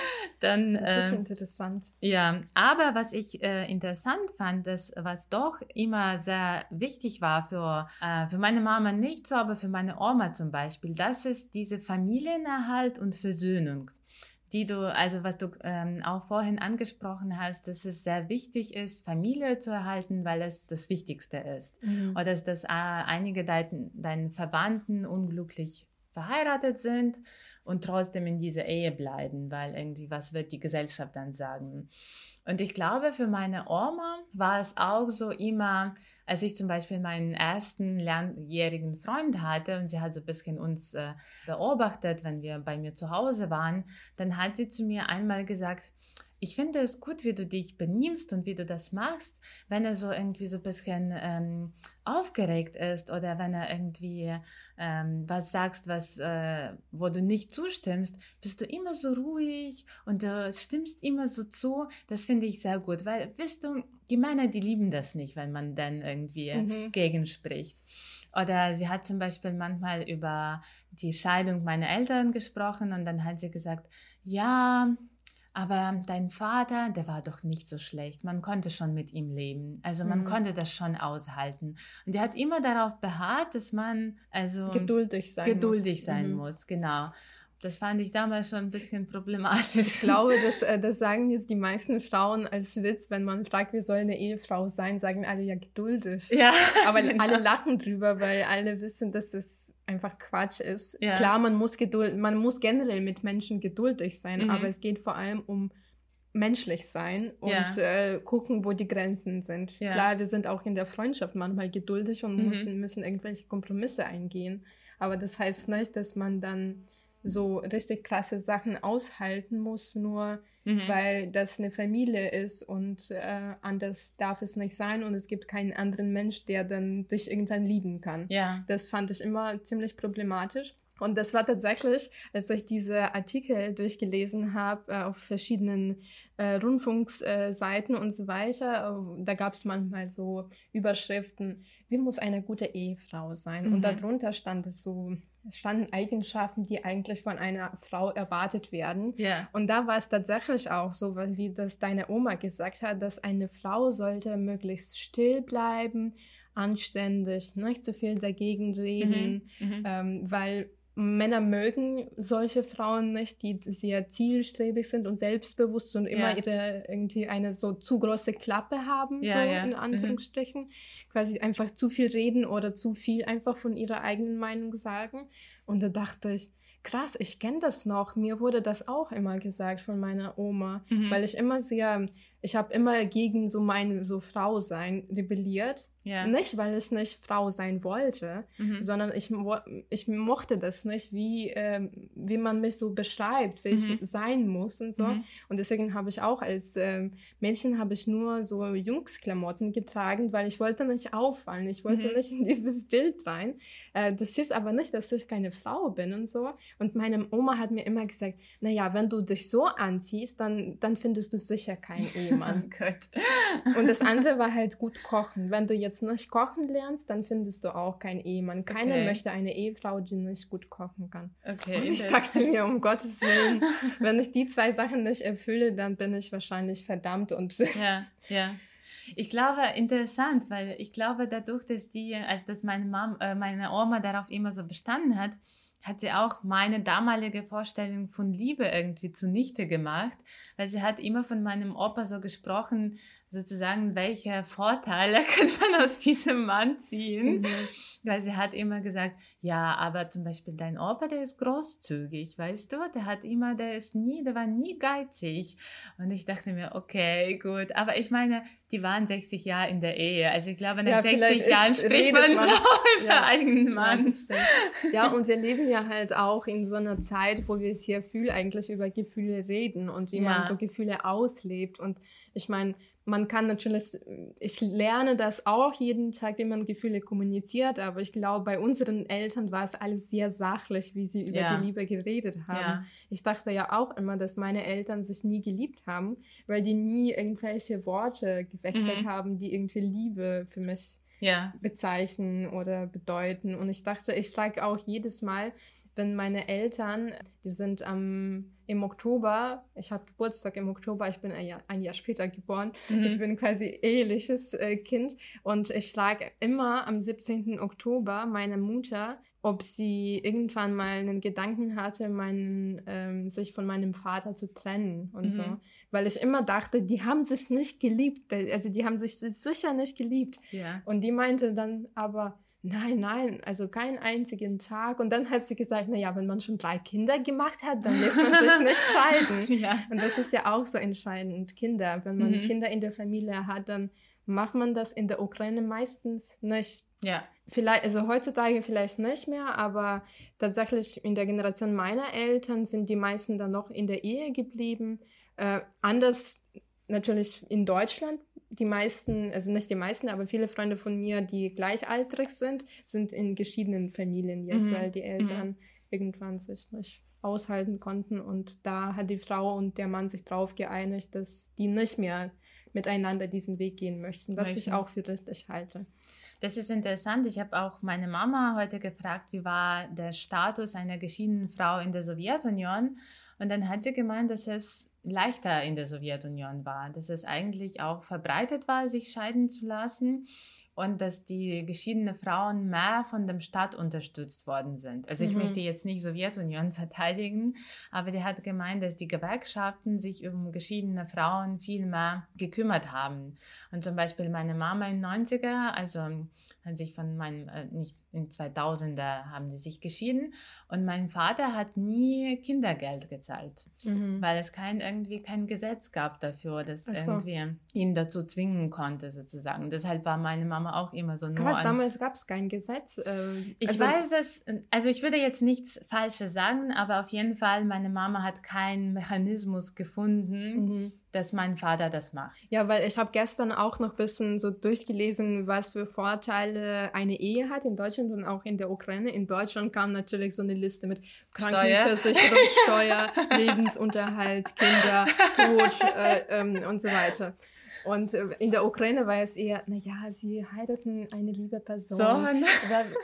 Dann, Das ist ähm, interessant. ja, aber was ich äh, interessant fand, das, was doch immer sehr wichtig war für, äh, für meine Mama nicht so, aber für meine Oma zum Beispiel, das ist diese Familienerhalt und Versöhnung die du, also was du ähm, auch vorhin angesprochen hast, dass es sehr wichtig ist, Familie zu erhalten, weil es das Wichtigste ist. Mhm. Oder dass, dass äh, einige dein, deinen Verwandten unglücklich verheiratet sind und trotzdem in dieser Ehe bleiben, weil irgendwie, was wird die Gesellschaft dann sagen? Und ich glaube, für meine Oma war es auch so immer, als ich zum Beispiel meinen ersten langjährigen Freund hatte und sie hat so ein bisschen uns äh, beobachtet, wenn wir bei mir zu Hause waren, dann hat sie zu mir einmal gesagt, ich finde es gut, wie du dich benimmst und wie du das machst, wenn er so irgendwie so ein bisschen ähm, aufgeregt ist oder wenn er irgendwie ähm, was sagst, was, äh, wo du nicht zustimmst, bist du immer so ruhig und du stimmst immer so zu. Das finde ich sehr gut, weil, wisst du, die Männer, die lieben das nicht, wenn man dann irgendwie Mhm. gegenspricht. Oder sie hat zum Beispiel manchmal über die Scheidung meiner Eltern gesprochen und dann hat sie gesagt, ja, aber dein Vater, der war doch nicht so schlecht. Man konnte schon mit ihm leben. Also man Mhm. konnte das schon aushalten. Und er hat immer darauf beharrt, dass man also Geduldig sein geduldig muss. sein Mhm. muss, genau. Das fand ich damals schon ein bisschen problematisch. Ich glaube, das, äh, das sagen jetzt die meisten Frauen als Witz, wenn man fragt, wie soll eine Ehefrau sein, sagen alle ja geduldig. Ja. Aber genau. alle lachen drüber, weil alle wissen, dass es einfach Quatsch ist. Ja. Klar, man muss geduld, man muss generell mit Menschen geduldig sein, mhm. aber es geht vor allem um menschlich sein und ja. äh, gucken, wo die Grenzen sind. Ja. Klar, wir sind auch in der Freundschaft manchmal geduldig und mhm. müssen, müssen irgendwelche Kompromisse eingehen. Aber das heißt nicht, dass man dann so richtig krasse Sachen aushalten muss, nur mhm. weil das eine Familie ist und äh, anders darf es nicht sein und es gibt keinen anderen Mensch, der dann dich irgendwann lieben kann. Ja. Das fand ich immer ziemlich problematisch. Und das war tatsächlich, als ich diese Artikel durchgelesen habe äh, auf verschiedenen äh, Rundfunksseiten und so weiter, äh, da gab es manchmal so Überschriften, wie muss eine gute Ehefrau sein? Mhm. Und darunter stand es so, es standen Eigenschaften, die eigentlich von einer Frau erwartet werden. Yeah. Und da war es tatsächlich auch so, wie das deine Oma gesagt hat, dass eine Frau sollte möglichst still bleiben, anständig, nicht zu viel dagegen reden, mhm. Mhm. Ähm, weil Männer mögen solche Frauen nicht, die sehr zielstrebig sind und selbstbewusst und immer ja. ihre irgendwie eine so zu große Klappe haben, ja, so ja. in mhm. Anführungsstrichen. Mhm. Quasi einfach zu viel reden oder zu viel einfach von ihrer eigenen Meinung sagen. Und da dachte ich, krass, ich kenne das noch. Mir wurde das auch immer gesagt von meiner Oma, mhm. weil ich immer sehr, ich habe immer gegen so mein so Frau sein rebelliert ja. Nicht, weil ich nicht Frau sein wollte, mhm. sondern ich, ich mochte das nicht, wie, äh, wie man mich so beschreibt, wie mhm. ich sein muss und so. Mhm. Und deswegen habe ich auch als äh, Mädchen habe ich nur so Jungsklamotten getragen, weil ich wollte nicht auffallen. Ich wollte mhm. nicht in dieses Bild rein. Äh, das ist aber nicht, dass ich keine Frau bin und so. Und meine Oma hat mir immer gesagt, naja, wenn du dich so anziehst, dann, dann findest du sicher keinen Ehemann. oh und das andere war halt gut kochen. Wenn du jetzt jetzt nicht kochen lernst, dann findest du auch keinen Ehemann. Keiner okay. möchte eine Ehefrau, die nicht gut kochen kann. Okay, und ich dachte mir, um Gottes Willen, wenn ich die zwei Sachen nicht erfülle, dann bin ich wahrscheinlich verdammt und. Ja, ja. Ich glaube, interessant, weil ich glaube, dadurch, dass die, als dass meine Mom, äh, meine Oma darauf immer so bestanden hat, hat sie auch meine damalige Vorstellung von Liebe irgendwie zunichte gemacht, weil sie hat immer von meinem Opa so gesprochen, sozusagen, welche Vorteile könnte man aus diesem Mann ziehen? Mhm. Weil sie hat immer gesagt, ja, aber zum Beispiel dein Opa, der ist großzügig, weißt du? Der hat immer, der ist nie, der war nie geizig. Und ich dachte mir, okay, gut. Aber ich meine, die waren 60 Jahre in der Ehe. Also ich glaube, nach ja, 60 Jahren spricht man, man, so über ja, eigenen Mann. Ja, ja, und wir leben ja halt auch in so einer Zeit, wo wir sehr viel eigentlich über Gefühle reden und wie man so Gefühle auslebt. Und ich meine, man kann natürlich, ich lerne das auch jeden Tag, wie man Gefühle kommuniziert, aber ich glaube, bei unseren Eltern war es alles sehr sachlich, wie sie über ja. die Liebe geredet haben. Ja. Ich dachte ja auch immer, dass meine Eltern sich nie geliebt haben, weil die nie irgendwelche Worte gewechselt mhm. haben, die irgendwie Liebe für mich ja. bezeichnen oder bedeuten. Und ich dachte, ich frage auch jedes Mal, wenn meine Eltern, die sind am im Oktober, ich habe Geburtstag im Oktober, ich bin ein Jahr, ein Jahr später geboren, mhm. ich bin quasi eheliches äh, Kind und ich frage immer am 17. Oktober meine Mutter, ob sie irgendwann mal einen Gedanken hatte, meinen, ähm, sich von meinem Vater zu trennen und mhm. so. Weil ich immer dachte, die haben sich nicht geliebt, also die haben sich sicher nicht geliebt. Ja. Und die meinte dann aber, Nein, nein, also keinen einzigen Tag. Und dann hat sie gesagt, naja, wenn man schon drei Kinder gemacht hat, dann lässt man sich nicht scheiden. ja. Und das ist ja auch so entscheidend, Kinder. Wenn man mhm. Kinder in der Familie hat, dann macht man das in der Ukraine meistens nicht. Ja. Vielleicht, also heutzutage vielleicht nicht mehr, aber tatsächlich in der Generation meiner Eltern sind die meisten dann noch in der Ehe geblieben. Äh, anders natürlich in Deutschland die meisten, also nicht die meisten, aber viele Freunde von mir, die gleichaltrig sind, sind in geschiedenen Familien jetzt, mhm. weil die Eltern mhm. irgendwann sich nicht aushalten konnten und da hat die Frau und der Mann sich darauf geeinigt, dass die nicht mehr miteinander diesen Weg gehen möchten, was Möchten. ich auch für richtig halte. Das ist interessant. Ich habe auch meine Mama heute gefragt, wie war der Status einer geschiedenen Frau in der Sowjetunion. Und dann hat sie gemeint, dass es leichter in der Sowjetunion war, dass es eigentlich auch verbreitet war, sich scheiden zu lassen. und dass die geschiedenen Frauen mehr von dem Staat unterstützt worden sind. Also ich Mhm. möchte jetzt nicht Sowjetunion verteidigen, aber der hat gemeint, dass die Gewerkschaften sich um geschiedene Frauen viel mehr gekümmert haben. Und zum Beispiel meine Mama in 90er, also hat sich von meinem, äh, nicht in 2000er haben sie sich geschieden und mein Vater hat nie Kindergeld gezahlt Mhm. weil es kein irgendwie kein Gesetz gab dafür, das so. irgendwie ihn dazu zwingen konnte sozusagen. Deshalb war meine Mama auch immer so nur Krass, damals gab es kein Gesetz. ähm, ich also- weiß das, also ich würde jetzt nichts Falsches sagen, aber auf jeden Fall, meine Mama hat keinen Mechanismus gefunden, Mhm. Dass mein Vater das macht. Ja, weil ich habe gestern auch noch ein bisschen so durchgelesen, was für Vorteile eine Ehe hat in Deutschland und auch in der Ukraine. In Deutschland kam natürlich so eine Liste mit Krankenversicherung, Steuer, Lebensunterhalt, Kinder, Tod äh, ähm, und so weiter. Und äh, in der Ukraine war es eher, naja, sie heiraten eine liebe Person So, ne?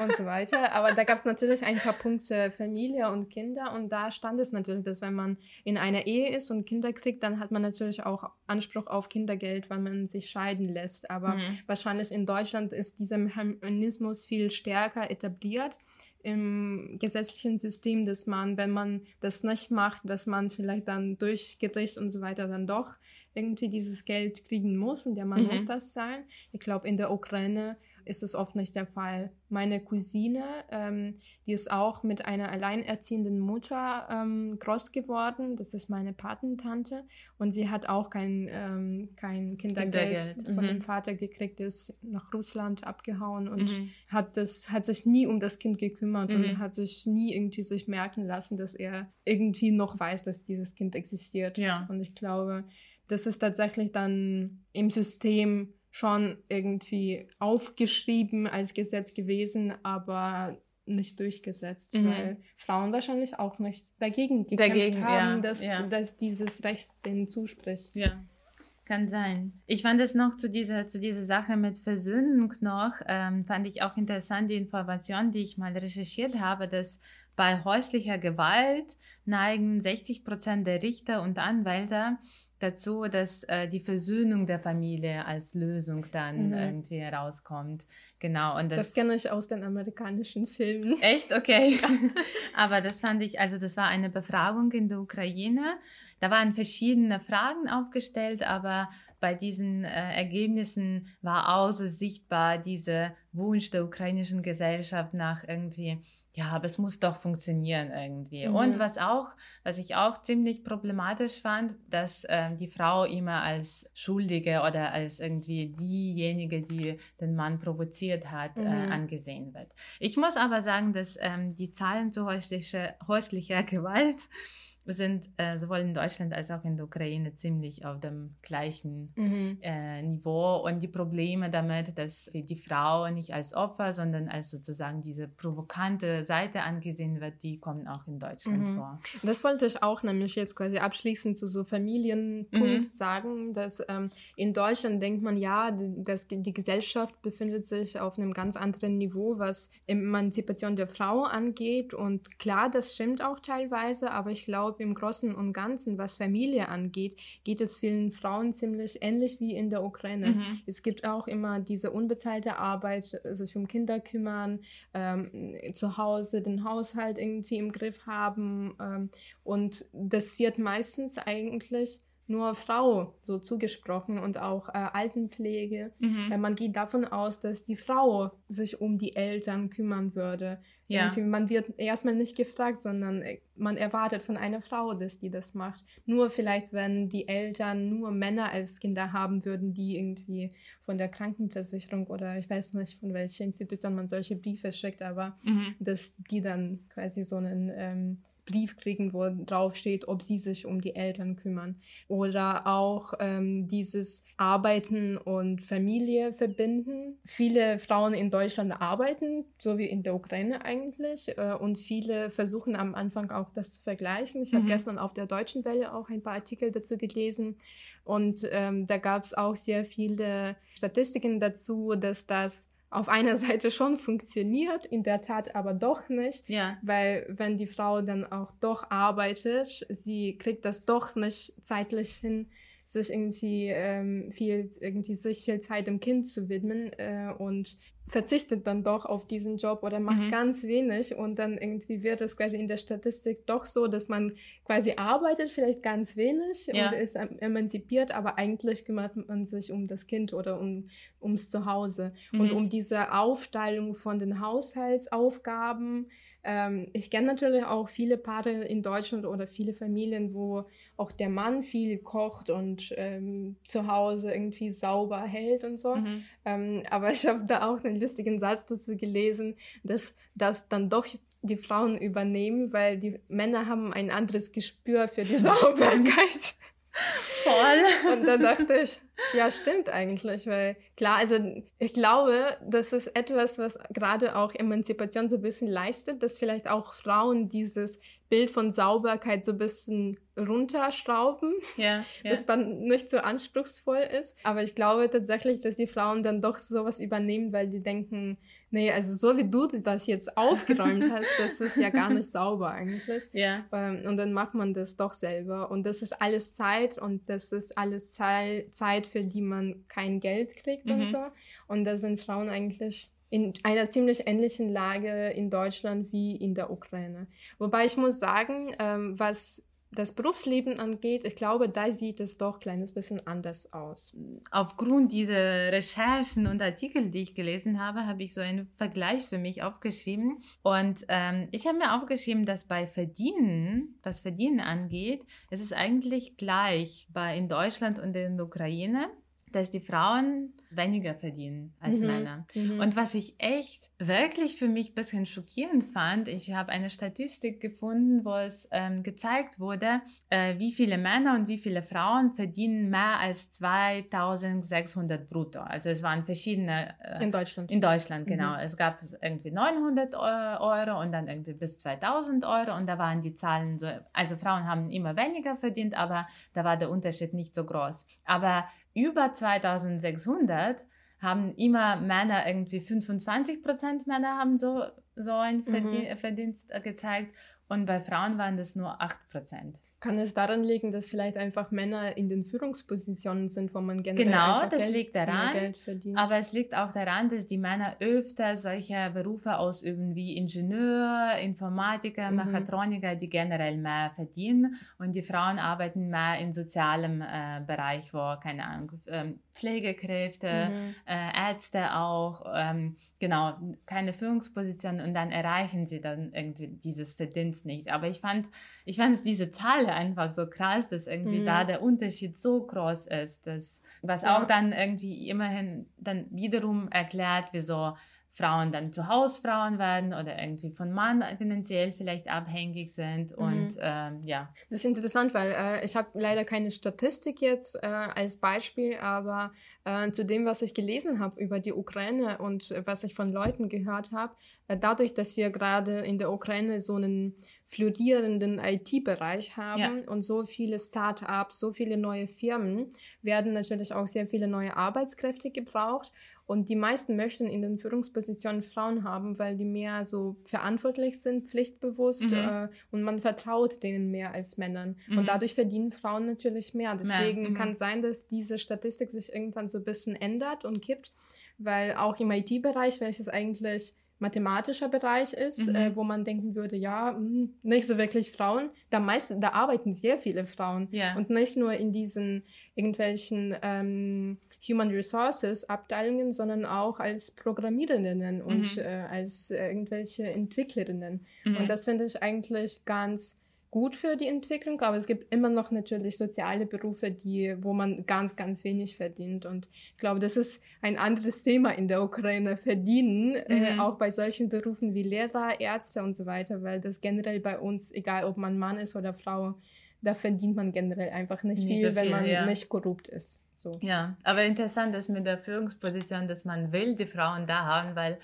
und so weiter. Aber da gab es natürlich ein paar Punkte Familie und Kinder und da stand es natürlich, dass wenn man in einer Ehe ist und Kinder kriegt, dann hat man natürlich auch Anspruch auf Kindergeld, weil man sich scheiden lässt. Aber Mhm. wahrscheinlich in Deutschland ist dieser Mechanismus viel stärker etabliert im gesetzlichen System, dass man, wenn man das nicht macht, dass man vielleicht dann durch Gericht und so weiter dann doch irgendwie dieses Geld kriegen muss und der Mann Mhm. muss das zahlen. Ich glaube, in der Ukraine ist es oft nicht der Fall. Meine Cousine, ähm, die ist auch mit einer alleinerziehenden Mutter ähm, groß geworden. Das ist meine Patentante. Und sie hat auch kein, ähm, kein Kindergeld, Kindergeld, von mhm. dem Vater gekriegt, ist nach Russland abgehauen und Mhm. hat, das, hat sich nie um das Kind gekümmert Mhm. und hat sich nie irgendwie sich merken lassen, dass er irgendwie noch weiß, dass dieses Kind existiert. Ja. Und ich glaube, das ist tatsächlich dann im System schon irgendwie aufgeschrieben als Gesetz gewesen, aber nicht durchgesetzt, Mhm. weil Frauen wahrscheinlich auch nicht dagegen gekämpft Dagegen, haben, ja, dass, ja. dass dieses Recht denen zuspricht. Ja, kann sein. Ich fand es noch zu dieser, zu dieser Sache mit Versöhnung noch, ähm, fand ich auch interessant die Information, die ich mal recherchiert habe, dass bei häuslicher Gewalt neigen 60 Prozent der Richter und Anwälte dazu, dass äh, die Versöhnung der Familie als Lösung dann Mhm. irgendwie herauskommt. Genau. Und Das, das, kenne ich aus den amerikanischen Filmen. Echt? Okay. Aber das fand ich, also das war eine Befragung in der Ukraine. Da waren verschiedene Fragen aufgestellt, aber bei diesen äh, Ergebnissen war auch so sichtbar dieser Wunsch der ukrainischen Gesellschaft nach irgendwie, ja, aber es muss doch funktionieren irgendwie. Mhm. Und was auch, was ich auch ziemlich problematisch fand, dass ähm, die Frau immer als Schuldige oder als irgendwie diejenige, die den Mann provoziert hat, äh, Mhm. angesehen wird. Ich muss aber sagen, dass ähm, die Zahlen zu häuslicher, häuslicher Gewalt sind äh, sowohl in Deutschland als auch in der Ukraine ziemlich auf dem gleichen Mhm. äh, Niveau und die Probleme damit, dass die Frau nicht als Opfer, sondern als sozusagen diese provokante Seite angesehen wird, die kommen auch in Deutschland Mhm. vor. Das wollte ich auch nämlich jetzt quasi abschließend zu so Familienpunkt Mhm. sagen, dass ähm, in Deutschland denkt man, ja, die, das, die Gesellschaft befindet sich auf einem ganz anderen Niveau, was Emanzipation der Frau angeht. Und klar, das stimmt auch teilweise, aber ich glaube, im Großen und Ganzen, was Familie angeht, geht es vielen Frauen ziemlich ähnlich wie in der Ukraine. Mhm. Es gibt auch immer diese unbezahlte Arbeit, sich um Kinder kümmern, ähm, zu Hause den Haushalt irgendwie im Griff haben. Ähm, und das wird meistens eigentlich nur Frau so zugesprochen und auch äh, Altenpflege. Mhm. Weil man geht davon aus, dass die Frau sich um die Eltern kümmern würde. Ja. Irgendwie, Man wird erstmal nicht gefragt, sondern äh, man erwartet von einer Frau, dass die das macht. Nur vielleicht, wenn die Eltern nur Männer als Kinder haben würden, die irgendwie von der Krankenversicherung oder ich weiß nicht, von welcher Institution man solche Briefe schickt, aber Mhm. dass die dann quasi so einen ähm, Brief kriegen, wo drauf steht, ob sie sich um die Eltern kümmern. Oder auch ähm, dieses Arbeiten und Familie verbinden. Viele Frauen in Deutschland arbeiten, so wie in der Ukraine eigentlich. Äh, und viele versuchen am Anfang auch das zu vergleichen. Ich habe Mhm. gestern auf der Deutschen Welle auch ein paar Artikel dazu gelesen. Und ähm, da gab es auch sehr viele Statistiken dazu, dass das auf einer Seite schon funktioniert, in der Tat aber doch nicht. Ja. Weil wenn die Frau dann auch doch arbeitet, sie kriegt das doch nicht zeitlich hin, sich irgendwie ähm, viel, irgendwie sich viel Zeit dem Kind zu widmen äh, und verzichtet dann doch auf diesen Job oder macht mhm. ganz wenig und dann irgendwie wird es quasi in der Statistik doch so, dass man quasi arbeitet vielleicht ganz wenig ja. und ist emanzipiert, aber eigentlich kümmert man sich um das Kind oder um ums Zuhause mhm. und um diese Aufteilung von den Haushaltsaufgaben ähm, ich kenne natürlich auch viele Paare in Deutschland oder viele Familien, wo auch der Mann viel kocht und ähm, zu Hause irgendwie sauber hält und so. Mhm. Ähm, aber ich habe da auch einen lustigen Satz dazu gelesen, dass das dann doch die Frauen übernehmen, weil die Männer haben ein anderes Gespür für die Sauberkeit. Voll. Und dann dachte ich, ja, stimmt eigentlich, weil klar, also ich glaube, das ist etwas, was gerade auch Emanzipation so ein bisschen leistet, dass vielleicht auch Frauen dieses Bild von Sauberkeit so ein bisschen runterschrauben, ja, ja. dass man nicht so anspruchsvoll ist. Aber ich glaube tatsächlich, dass die Frauen dann doch sowas übernehmen, weil die denken, nee, also so wie du das jetzt aufgeräumt hast, das ist ja gar nicht sauber eigentlich. Ja. Ähm, und dann macht man das doch selber. Und das ist alles Zeit und das ist alles Zeit, für die man kein Geld kriegt mhm. und so. Und da sind Frauen eigentlich in einer ziemlich ähnlichen Lage in Deutschland wie in der Ukraine. Wobei ich muss sagen, ähm, was das Berufsleben angeht, ich glaube, da sieht es doch ein kleines bisschen anders aus. Aufgrund dieser Recherchen und Artikel, die ich gelesen habe, habe ich so einen Vergleich für mich aufgeschrieben. Und ähm, ich habe mir aufgeschrieben, dass bei Verdienen, was Verdienen angeht, es ist eigentlich gleich bei in Deutschland und in der Ukraine dass die Frauen weniger verdienen als mhm. Männer. Mhm. Und was ich echt wirklich für mich ein bisschen schockierend fand, ich habe eine Statistik gefunden, wo es ähm, gezeigt wurde, äh, wie viele Männer und wie viele Frauen verdienen mehr als 2600 brutto. Also es waren verschiedene. Äh, in Deutschland. In Deutschland, genau. Mhm. Es gab irgendwie 900 Euro und dann irgendwie bis 2000 Euro und da waren die Zahlen so, also Frauen haben immer weniger verdient, aber da war der Unterschied nicht so groß. Aber über 2600 haben immer Männer irgendwie 25 Prozent Männer haben so, so ein mhm. Verdienst gezeigt und bei Frauen waren das nur 8 Prozent. Kann es daran liegen, dass vielleicht einfach Männer in den Führungspositionen sind, wo man generell genau, das Geld, liegt daran. Geld verdient? Aber es liegt auch daran, dass die Männer öfter solche Berufe ausüben wie Ingenieur, Informatiker, mhm. Mechatroniker, die generell mehr verdienen und die Frauen arbeiten mehr in sozialem äh, Bereich, wo keine Ahnung ähm, Pflegekräfte, mhm. äh, Ärzte auch, ähm, genau keine Führungsposition und dann erreichen sie dann irgendwie dieses Verdienst nicht. Aber ich fand, ich fand diese Zahl einfach so krass, dass irgendwie mhm. da der Unterschied so groß ist, dass, was ja. auch dann irgendwie immerhin dann wiederum erklärt, wieso Frauen dann zu Hausfrauen werden oder irgendwie von Mann finanziell vielleicht abhängig sind. Mhm. Und ähm, ja. Das ist interessant, weil äh, ich habe leider keine Statistik jetzt äh, als Beispiel, aber äh, zu dem, was ich gelesen habe über die Ukraine und was ich von Leuten gehört habe, äh, dadurch, dass wir gerade in der Ukraine so einen florierenden IT-Bereich haben ja. und so viele Start-ups, so viele neue Firmen, werden natürlich auch sehr viele neue Arbeitskräfte gebraucht. Und die meisten möchten in den Führungspositionen Frauen haben, weil die mehr so verantwortlich sind, pflichtbewusst mhm. äh, und man vertraut denen mehr als Männern. Mhm. Und dadurch verdienen Frauen natürlich mehr. Deswegen mhm. kann sein, dass diese Statistik sich irgendwann so ein bisschen ändert und kippt, weil auch im IT-Bereich, welches eigentlich mathematischer Bereich ist, mhm. äh, wo man denken würde, ja, mh, hm, nicht so wirklich Frauen. Da, meist, da arbeiten sehr viele Frauen. Yeah. Und nicht nur in diesen irgendwelchen ähm, Human Resources Abteilungen, sondern auch als Programmiererinnen mhm. und äh, als äh, irgendwelche Entwicklerinnen. Mhm. Und das finde ich eigentlich ganz gut für die Entwicklung, aber es gibt immer noch natürlich soziale Berufe, die, wo man ganz, ganz wenig verdient. Und ich glaube, das ist ein anderes Thema in der Ukraine, verdienen, äh, mhm. äh, auch bei solchen Berufen wie Lehrer, Ärzte und so weiter, weil das generell bei uns, egal ob man Mann ist oder Frau, da verdient man generell einfach nicht, nicht viel, so viel, wenn man ja. nicht korrupt ist. So. Ja, aber interessant ist mit der Führungsposition, dass man will die Frauen da haben, weil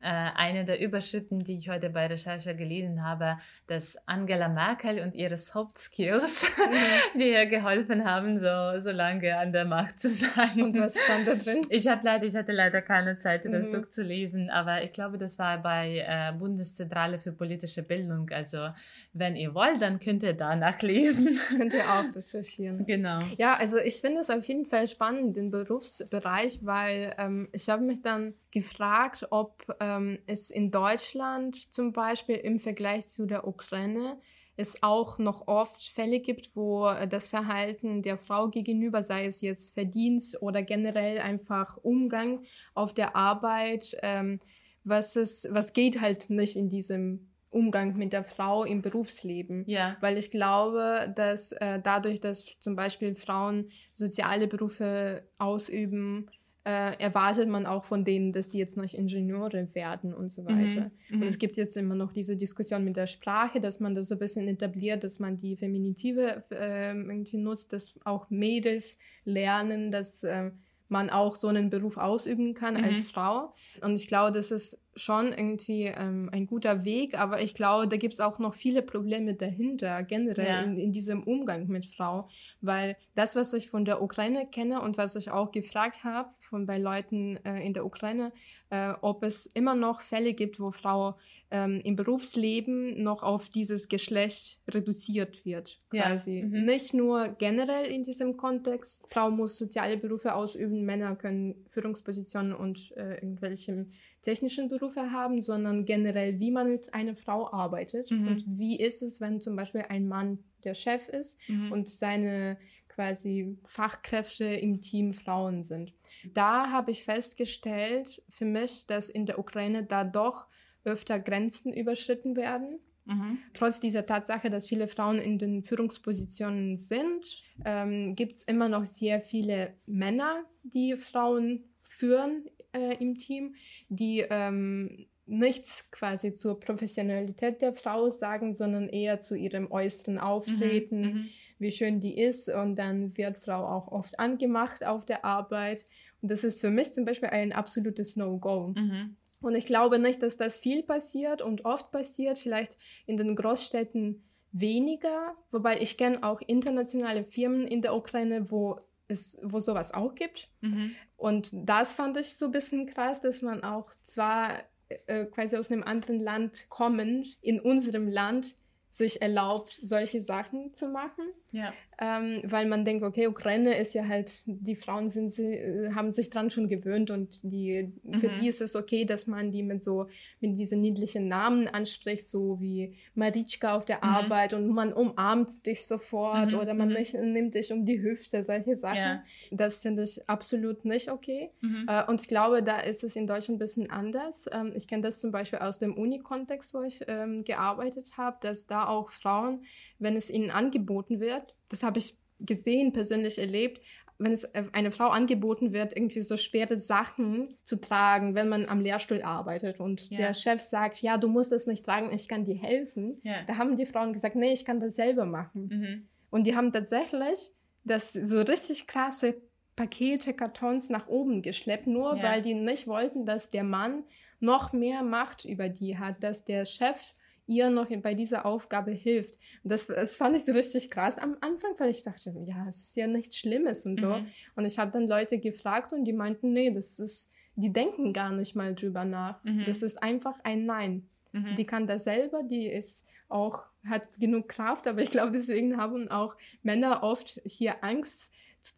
äh, eine der Überschriften, die ich heute bei Recherche gelesen habe, dass Angela Merkel und ihre Soft Skills, mhm. die ihr geholfen haben, so, so lange an der Macht zu sein. Und was stand da drin? Ich, leider, ich hatte leider keine Zeit, das mhm. durchzulesen, aber ich glaube, das war bei äh, Bundeszentrale für politische Bildung. Also, wenn ihr wollt, dann könnt ihr da nachlesen. Könnt ihr auch recherchieren. Genau. Ja, also ich finde es auf jeden Fall spannend, den Berufsbereich, weil ähm, ich habe mich dann gefragt, ob ähm, es in Deutschland zum Beispiel im Vergleich zu der Ukraine es auch noch oft Fälle gibt, wo äh, das Verhalten der Frau gegenüber, sei es jetzt Verdienst oder generell einfach Umgang auf der Arbeit, ähm, was, es, was geht halt nicht in diesem Umgang mit der Frau im Berufsleben. Ja. Weil ich glaube, dass äh, dadurch, dass zum Beispiel Frauen soziale Berufe ausüben, äh, erwartet man auch von denen, dass die jetzt noch Ingenieure werden und so weiter. Mhm. Und es gibt jetzt immer noch diese Diskussion mit der Sprache, dass man das so ein bisschen etabliert, dass man die Feminitive äh, irgendwie nutzt, dass auch Mädels lernen, dass äh, man auch so einen Beruf ausüben kann mhm. als Frau. Und ich glaube, das ist schon irgendwie ähm, ein guter Weg, aber ich glaube, da gibt es auch noch viele Probleme dahinter, generell ja. in, in, diesem Umgang mit Frau, weil das, was ich von der Ukraine kenne und was ich auch gefragt habe von bei Leuten äh, in der Ukraine, äh, ob es immer noch Fälle gibt, wo Frau ähm, im Berufsleben noch auf dieses Geschlecht reduziert wird, quasi. Ja. Mhm. Nicht nur generell in diesem Kontext, Frau muss soziale Berufe ausüben, Männer können Führungspositionen und äh, irgendwelchen technischen Berufe haben, sondern generell, wie man mit einer Frau arbeitet mhm. und wie ist es, wenn zum Beispiel ein Mann der Chef ist mhm. und seine quasi Fachkräfte im Team Frauen sind. Da habe ich festgestellt für mich, dass in der Ukraine da doch öfter Grenzen überschritten werden. Mhm. Trotz dieser Tatsache, dass viele Frauen in den Führungspositionen sind, ähm, gibt es immer noch sehr viele Männer, die Frauen führen äh, im Team, die ähm, nichts quasi zur Professionalität der Frau sagen, sondern eher zu ihrem äußeren Auftreten, mhm, mhm, wie schön die ist. Und dann wird Frau auch oft angemacht auf der Arbeit. Und das ist für mich zum Beispiel ein absolutes No-Go. Mhm. Und ich glaube nicht, dass das viel passiert und oft passiert, vielleicht in den Großstädten weniger, wobei ich kenne auch internationale Firmen in der Ukraine, wo es, wo sowas auch gibt. Mhm. Und das fand ich so ein bisschen krass, dass man auch zwar äh, quasi aus einem anderen Land kommend in unserem Land sich erlaubt, solche Sachen zu machen. Ja. Ähm, weil man denkt, okay, Ukraine ist ja halt, die Frauen sind, sie, äh, haben sich dran schon gewöhnt und die, mhm. für die ist es okay, dass man die mit so, mit diesen niedlichen Namen anspricht, so wie Maritschka auf der mhm. Arbeit und man umarmt dich sofort mhm. oder man mhm. nimmt dich um die Hüfte, solche Sachen. Ja. Das finde ich absolut nicht okay. Mhm. Äh, und ich glaube, da ist es in Deutschland ein bisschen anders. Ähm, ich kenne das zum Beispiel aus dem Uni-Kontext, wo ich ähm, gearbeitet habe, dass da auch Frauen, wenn es ihnen angeboten wird, das habe ich gesehen, persönlich erlebt, wenn es äh, eine Frau angeboten wird, irgendwie so schwere Sachen zu tragen, wenn man am Lehrstuhl arbeitet und ja. der Chef sagt, ja, du musst das nicht tragen, ich kann dir helfen. Ja. Da haben die Frauen gesagt, nee, ich kann das selber machen. Mhm. Und die haben tatsächlich das so richtig krasse Pakete, Kartons nach oben geschleppt, nur ja. weil die nicht wollten, dass der Mann noch mehr Macht über die hat, dass der Chef ihr noch bei dieser Aufgabe hilft. Und das, das fand ich so richtig krass am Anfang, weil ich dachte, ja, es ist ja nichts Schlimmes und so. Mhm. Und ich habe dann Leute gefragt und die meinten, nee, das ist, die denken gar nicht mal drüber nach. Mhm. Das ist einfach ein Nein. Mhm. Die kann das selber, die ist auch, hat genug Kraft, aber ich glaube, deswegen haben auch Männer oft hier Angst,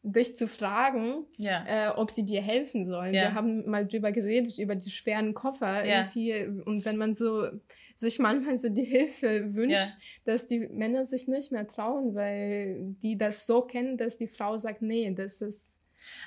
dich zu fragen, ja. äh, ob sie dir helfen sollen. Ja. Wir haben mal drüber geredet, über die schweren Koffer. Ja. Und wenn man so sich manchmal so die Hilfe wünscht, ja. dass die Männer sich nicht mehr trauen, weil die das so kennen, dass die Frau sagt, nee, das ist.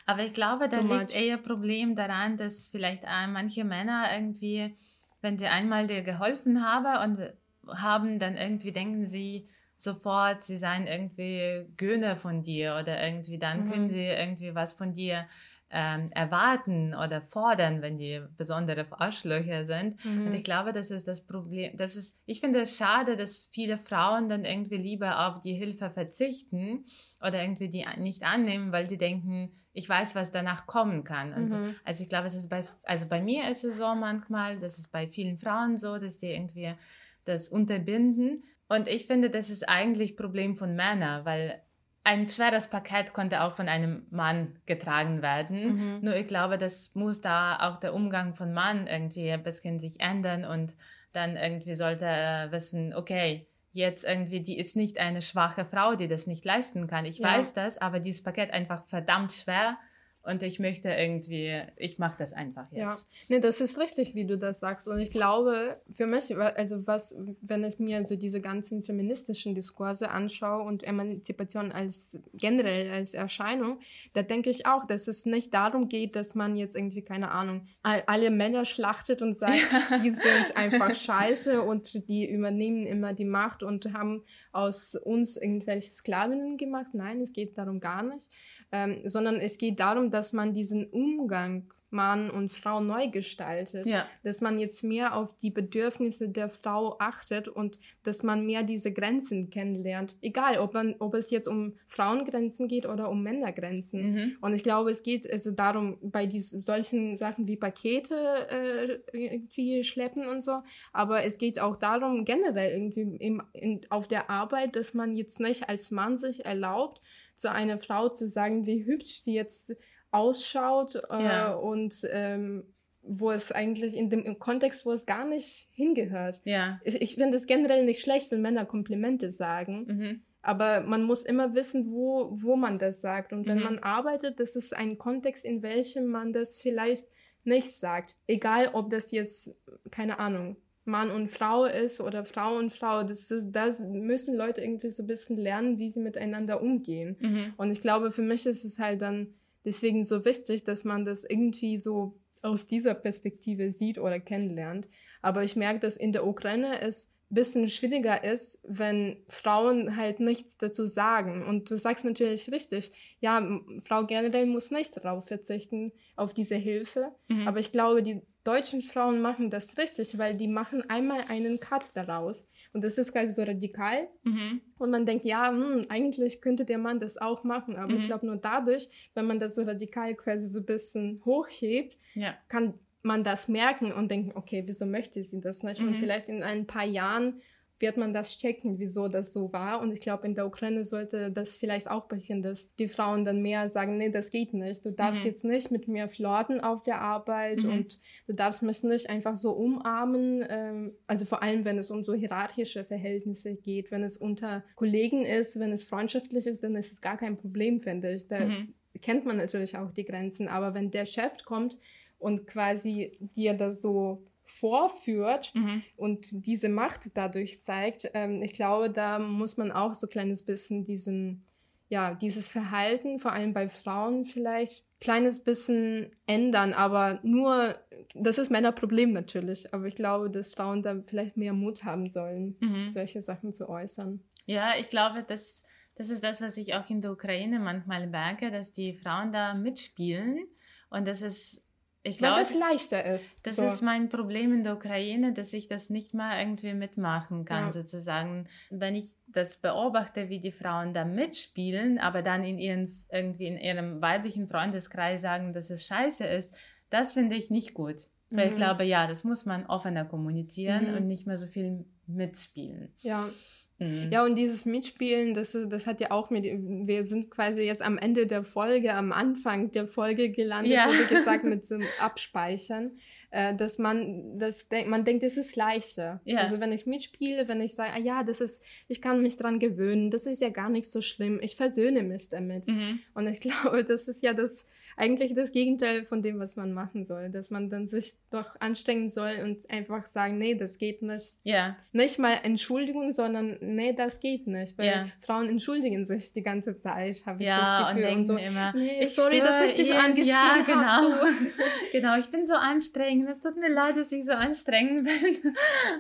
Aber ich glaube, da liegt eher Problem daran, dass vielleicht manche Männer irgendwie, wenn sie einmal dir geholfen haben und haben, dann irgendwie denken sie, sofort, sie seien irgendwie Göner von dir oder irgendwie dann mhm. können sie irgendwie was von dir ähm, erwarten oder fordern, wenn die besondere Arschlöcher sind. Mhm. Und ich glaube, das ist das Problem. Das ist, ich finde es schade, dass viele Frauen dann irgendwie lieber auf die Hilfe verzichten oder irgendwie die nicht annehmen, weil die denken, ich weiß, was danach kommen kann. Und Mhm. Also ich glaube, es ist bei, also bei mir ist es so manchmal, das ist bei vielen Frauen so, dass die irgendwie das unterbinden. Und ich finde, das ist eigentlich Problem von Männern, weil ein schweres Paket konnte auch von einem Mann getragen werden. Mhm. Nur ich glaube, das muss da auch der Umgang von Mann irgendwie ein bisschen sich ändern und dann irgendwie sollte er wissen, okay, jetzt irgendwie, die ist nicht eine schwache Frau, die das nicht leisten kann. Ich Ja. weiß das, aber dieses Paket einfach verdammt schwer und ich möchte irgendwie, ich mache das einfach Ja, jetzt. nee, das ist richtig, wie du das sagst. Und ich glaube, für mich, also was, wenn ich mir so diese ganzen feministischen Diskurse anschaue und Emanzipation als generell als Erscheinung, da denke ich auch, dass es nicht darum geht, dass man jetzt irgendwie, keine Ahnung, all- alle Männer schlachtet und sagt, die sind einfach scheiße und die übernehmen immer die Macht und haben aus uns irgendwelche Sklavinnen gemacht. Nein, es geht darum gar nicht ähm, sondern es geht darum, dass man diesen Umgang Mann und Frau neu gestaltet. Ja, Dass man jetzt mehr auf die Bedürfnisse der Frau achtet und dass man mehr diese Grenzen kennenlernt. Egal, ob, man, ob es jetzt um Frauengrenzen geht oder um Männergrenzen. mhm. Und ich glaube, es geht also darum, bei diesen, solchen Sachen wie Pakete äh, irgendwie schleppen und so, aber es geht auch darum, generell irgendwie im, in, auf der Arbeit, dass man jetzt nicht als Mann sich erlaubt, zu einer Frau zu sagen, wie hübsch die jetzt ausschaut äh, Ja. und ähm, wo es eigentlich in dem Kontext, wo es gar nicht hingehört. ja, Ich, ich finde es generell nicht schlecht, wenn Männer Komplimente sagen. mhm. Aber man muss immer wissen, wo, wo man das sagt. Und wenn Mhm. man arbeitet, das ist ein Kontext, in welchem man das vielleicht nicht sagt. Egal, ob das jetzt, keine Ahnung, Mann und Frau ist oder Frau und Frau. Das, ist, das müssen Leute irgendwie so ein bisschen lernen, wie sie miteinander umgehen. Mhm. Und ich glaube, für mich ist es halt dann deswegen so wichtig, dass man das irgendwie so aus dieser Perspektive sieht oder kennenlernt. Aber ich merke, dass in der Ukraine es ein bisschen schwieriger ist, wenn Frauen halt nichts dazu sagen. Und du sagst natürlich richtig, ja, Frau generell muss nicht darauf verzichten, auf diese Hilfe. Mhm. Aber ich glaube, die deutschen Frauen machen das richtig, weil die machen einmal einen Cut daraus. Und das ist quasi so radikal. Mhm. Und man denkt, ja, hm, eigentlich könnte der Mann das auch machen. Aber Mhm. ich glaube, nur dadurch, wenn man das so radikal quasi so ein bisschen hochhebt, ja, kann man das merken und denken, okay, wieso möchte sie das nicht? Mhm. Und vielleicht in ein paar Jahren wird man das checken, wieso das so war. Und ich glaube, in der Ukraine sollte das vielleicht auch passieren, dass die Frauen dann mehr sagen, nee, das geht nicht. Du darfst Mhm. jetzt nicht mit mir flirten auf der Arbeit Mhm. und du darfst mich nicht einfach so umarmen. Ähm, also vor allem, wenn es um so hierarchische Verhältnisse geht. Wenn es unter Kollegen ist, wenn es freundschaftlich ist, dann ist es gar kein Problem, finde ich. Da Mhm. kennt man natürlich auch die Grenzen. Aber wenn der Chef kommt und quasi dir das so vorführt Mhm. und diese Macht dadurch zeigt, ähm, ich glaube, da muss man auch so ein kleines bisschen diesen, ja, dieses Verhalten, vor allem bei Frauen vielleicht, kleines bisschen ändern, aber nur, das ist Männerproblem natürlich, aber ich glaube, dass Frauen da vielleicht mehr Mut haben sollen, Mhm. solche Sachen zu äußern. Ja, ich glaube, das, das ist das, was ich auch in der Ukraine manchmal merke, dass die Frauen da mitspielen. Und das ist, ich Weil glaube, das leichter ist. das so. ist mein Problem in der Ukraine, dass ich das nicht mal irgendwie mitmachen kann, Ja. sozusagen. Wenn ich das beobachte, wie die Frauen da mitspielen, aber dann in ihren, irgendwie in ihrem weiblichen Freundeskreis sagen, dass es scheiße ist, das finde ich nicht gut. Weil ich Mhm. glaube, ja, das muss man offener kommunizieren Mhm. und nicht mehr so viel mitspielen. ja. Mhm. Ja, und dieses Mitspielen, das, das hat ja auch mit, wir sind quasi jetzt am Ende der Folge, am Anfang der Folge gelandet, Ja. wurde gesagt, mit so einem Abspeichern, äh, dass man, das denk, man denkt, es ist leichter. Ja. Also wenn ich mitspiele, wenn ich sage, ah ja, das ist, ich kann mich dran gewöhnen, das ist ja gar nicht so schlimm, ich versöhne mich damit. Mhm. Und ich glaube, das ist ja das eigentlich das Gegenteil von dem, was man machen soll, dass man dann sich doch anstrengen soll und einfach sagen, nee, das geht nicht. Ja, Nicht mal Entschuldigung, sondern nee, das geht nicht, weil Ja. Frauen entschuldigen sich die ganze Zeit, habe ich ja, das und Gefühl. denken Und so, immer, nee, ich sorry, dass ich dich angeschrien Ja, genau. habe. So. genau, ich bin so anstrengend. Es tut mir leid, dass ich so anstrengend bin.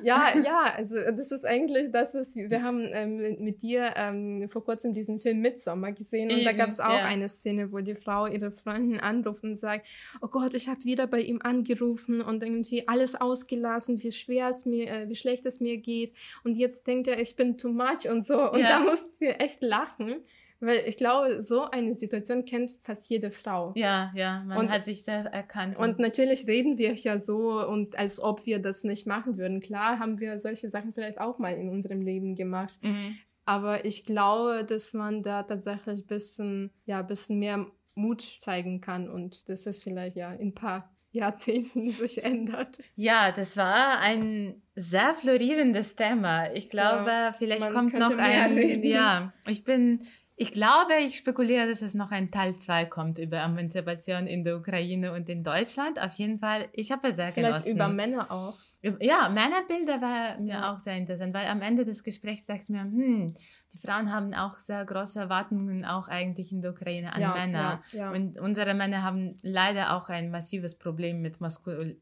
Ja, ja, also das ist eigentlich das, was wir, wir haben ähm, mit, mit dir ähm, vor kurzem diesen Film Midsommar gesehen und da Eben, gab es auch ja. eine Szene, wo die Frau ihre Freundin Freunden anruft und sagt, oh Gott, ich habe wieder bei ihm angerufen und irgendwie alles ausgelassen, wie schwer es mir, äh, wie schlecht es mir geht. Und jetzt denkt er, ich bin too much und so. Und ja. da mussten wir echt lachen. Weil ich glaube, so eine Situation kennt fast jede Frau. Ja, ja, man und, hat sich sehr erkannt. Und natürlich reden wir ja so und als ob wir das nicht machen würden. Klar haben wir solche Sachen vielleicht auch mal in unserem Leben gemacht. Mhm. Aber ich glaube, dass man da tatsächlich ein bisschen, ja, ein bisschen mehr Mut zeigen kann und dass es vielleicht ja in ein paar Jahrzehnten sich ändert. Ja, das war ein sehr florierendes Thema. Ich glaube, ja, vielleicht kommt noch ein. Reden. Ja, ich bin ich glaube, ich spekuliere, dass es noch ein Teil 2 kommt über Emanzipation in der Ukraine und in Deutschland. Auf jeden Fall, ich habe es sehr Vielleicht genossen. über Männer auch. Ja, Männerbilder war mir ja. auch sehr interessant, weil am Ende des Gesprächs sagst du mir, hm, die Frauen haben auch sehr große Erwartungen auch eigentlich in der Ukraine an ja, Männer. Ja. Und unsere Männer haben leider auch ein massives Problem mit Maskulin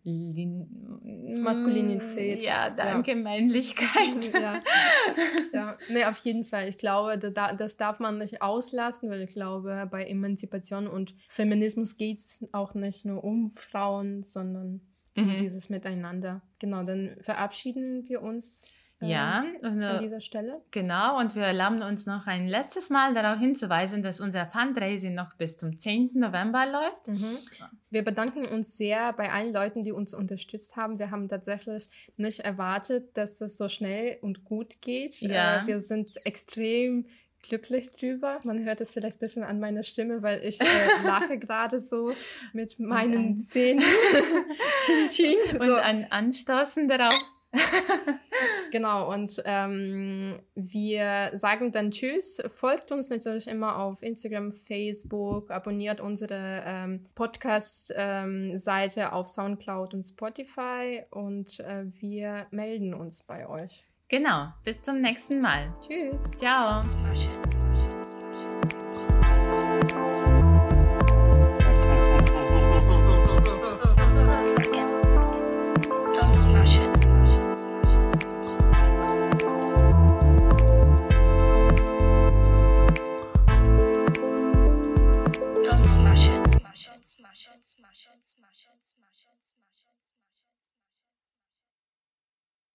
Maskulinität. Ja, danke, Männlichkeit. ja. ja, nee, auf jeden Fall. Ich glaube, das darf man nicht auslassen, weil ich glaube, bei Emanzipation und Feminismus geht es auch nicht nur um Frauen, sondern mhm. dieses Miteinander. Genau, dann verabschieden wir uns ja, ähm, an dieser Stelle. Genau, und wir erlauben uns noch ein letztes Mal darauf hinzuweisen, dass unser Fundraising noch bis zum 10. November läuft. Mhm. Wir bedanken uns sehr bei allen Leuten, die uns unterstützt haben. Wir haben tatsächlich nicht erwartet, dass es so schnell und gut geht. Ja. Äh, wir sind extrem glücklich drüber. Man hört es vielleicht ein bisschen an meiner Stimme, weil ich äh, lache gerade so mit meinen Zähnen. ching, ching. Und ein Anstoßen darauf. genau, und ähm, wir sagen dann Tschüss. Folgt uns natürlich immer auf Instagram, Facebook, abonniert unsere ähm, Podcast-Seite ähm, auf Soundcloud und Spotify und äh, wir melden uns bei euch. Genau, bis zum nächsten Mal. Tschüss. Ciao.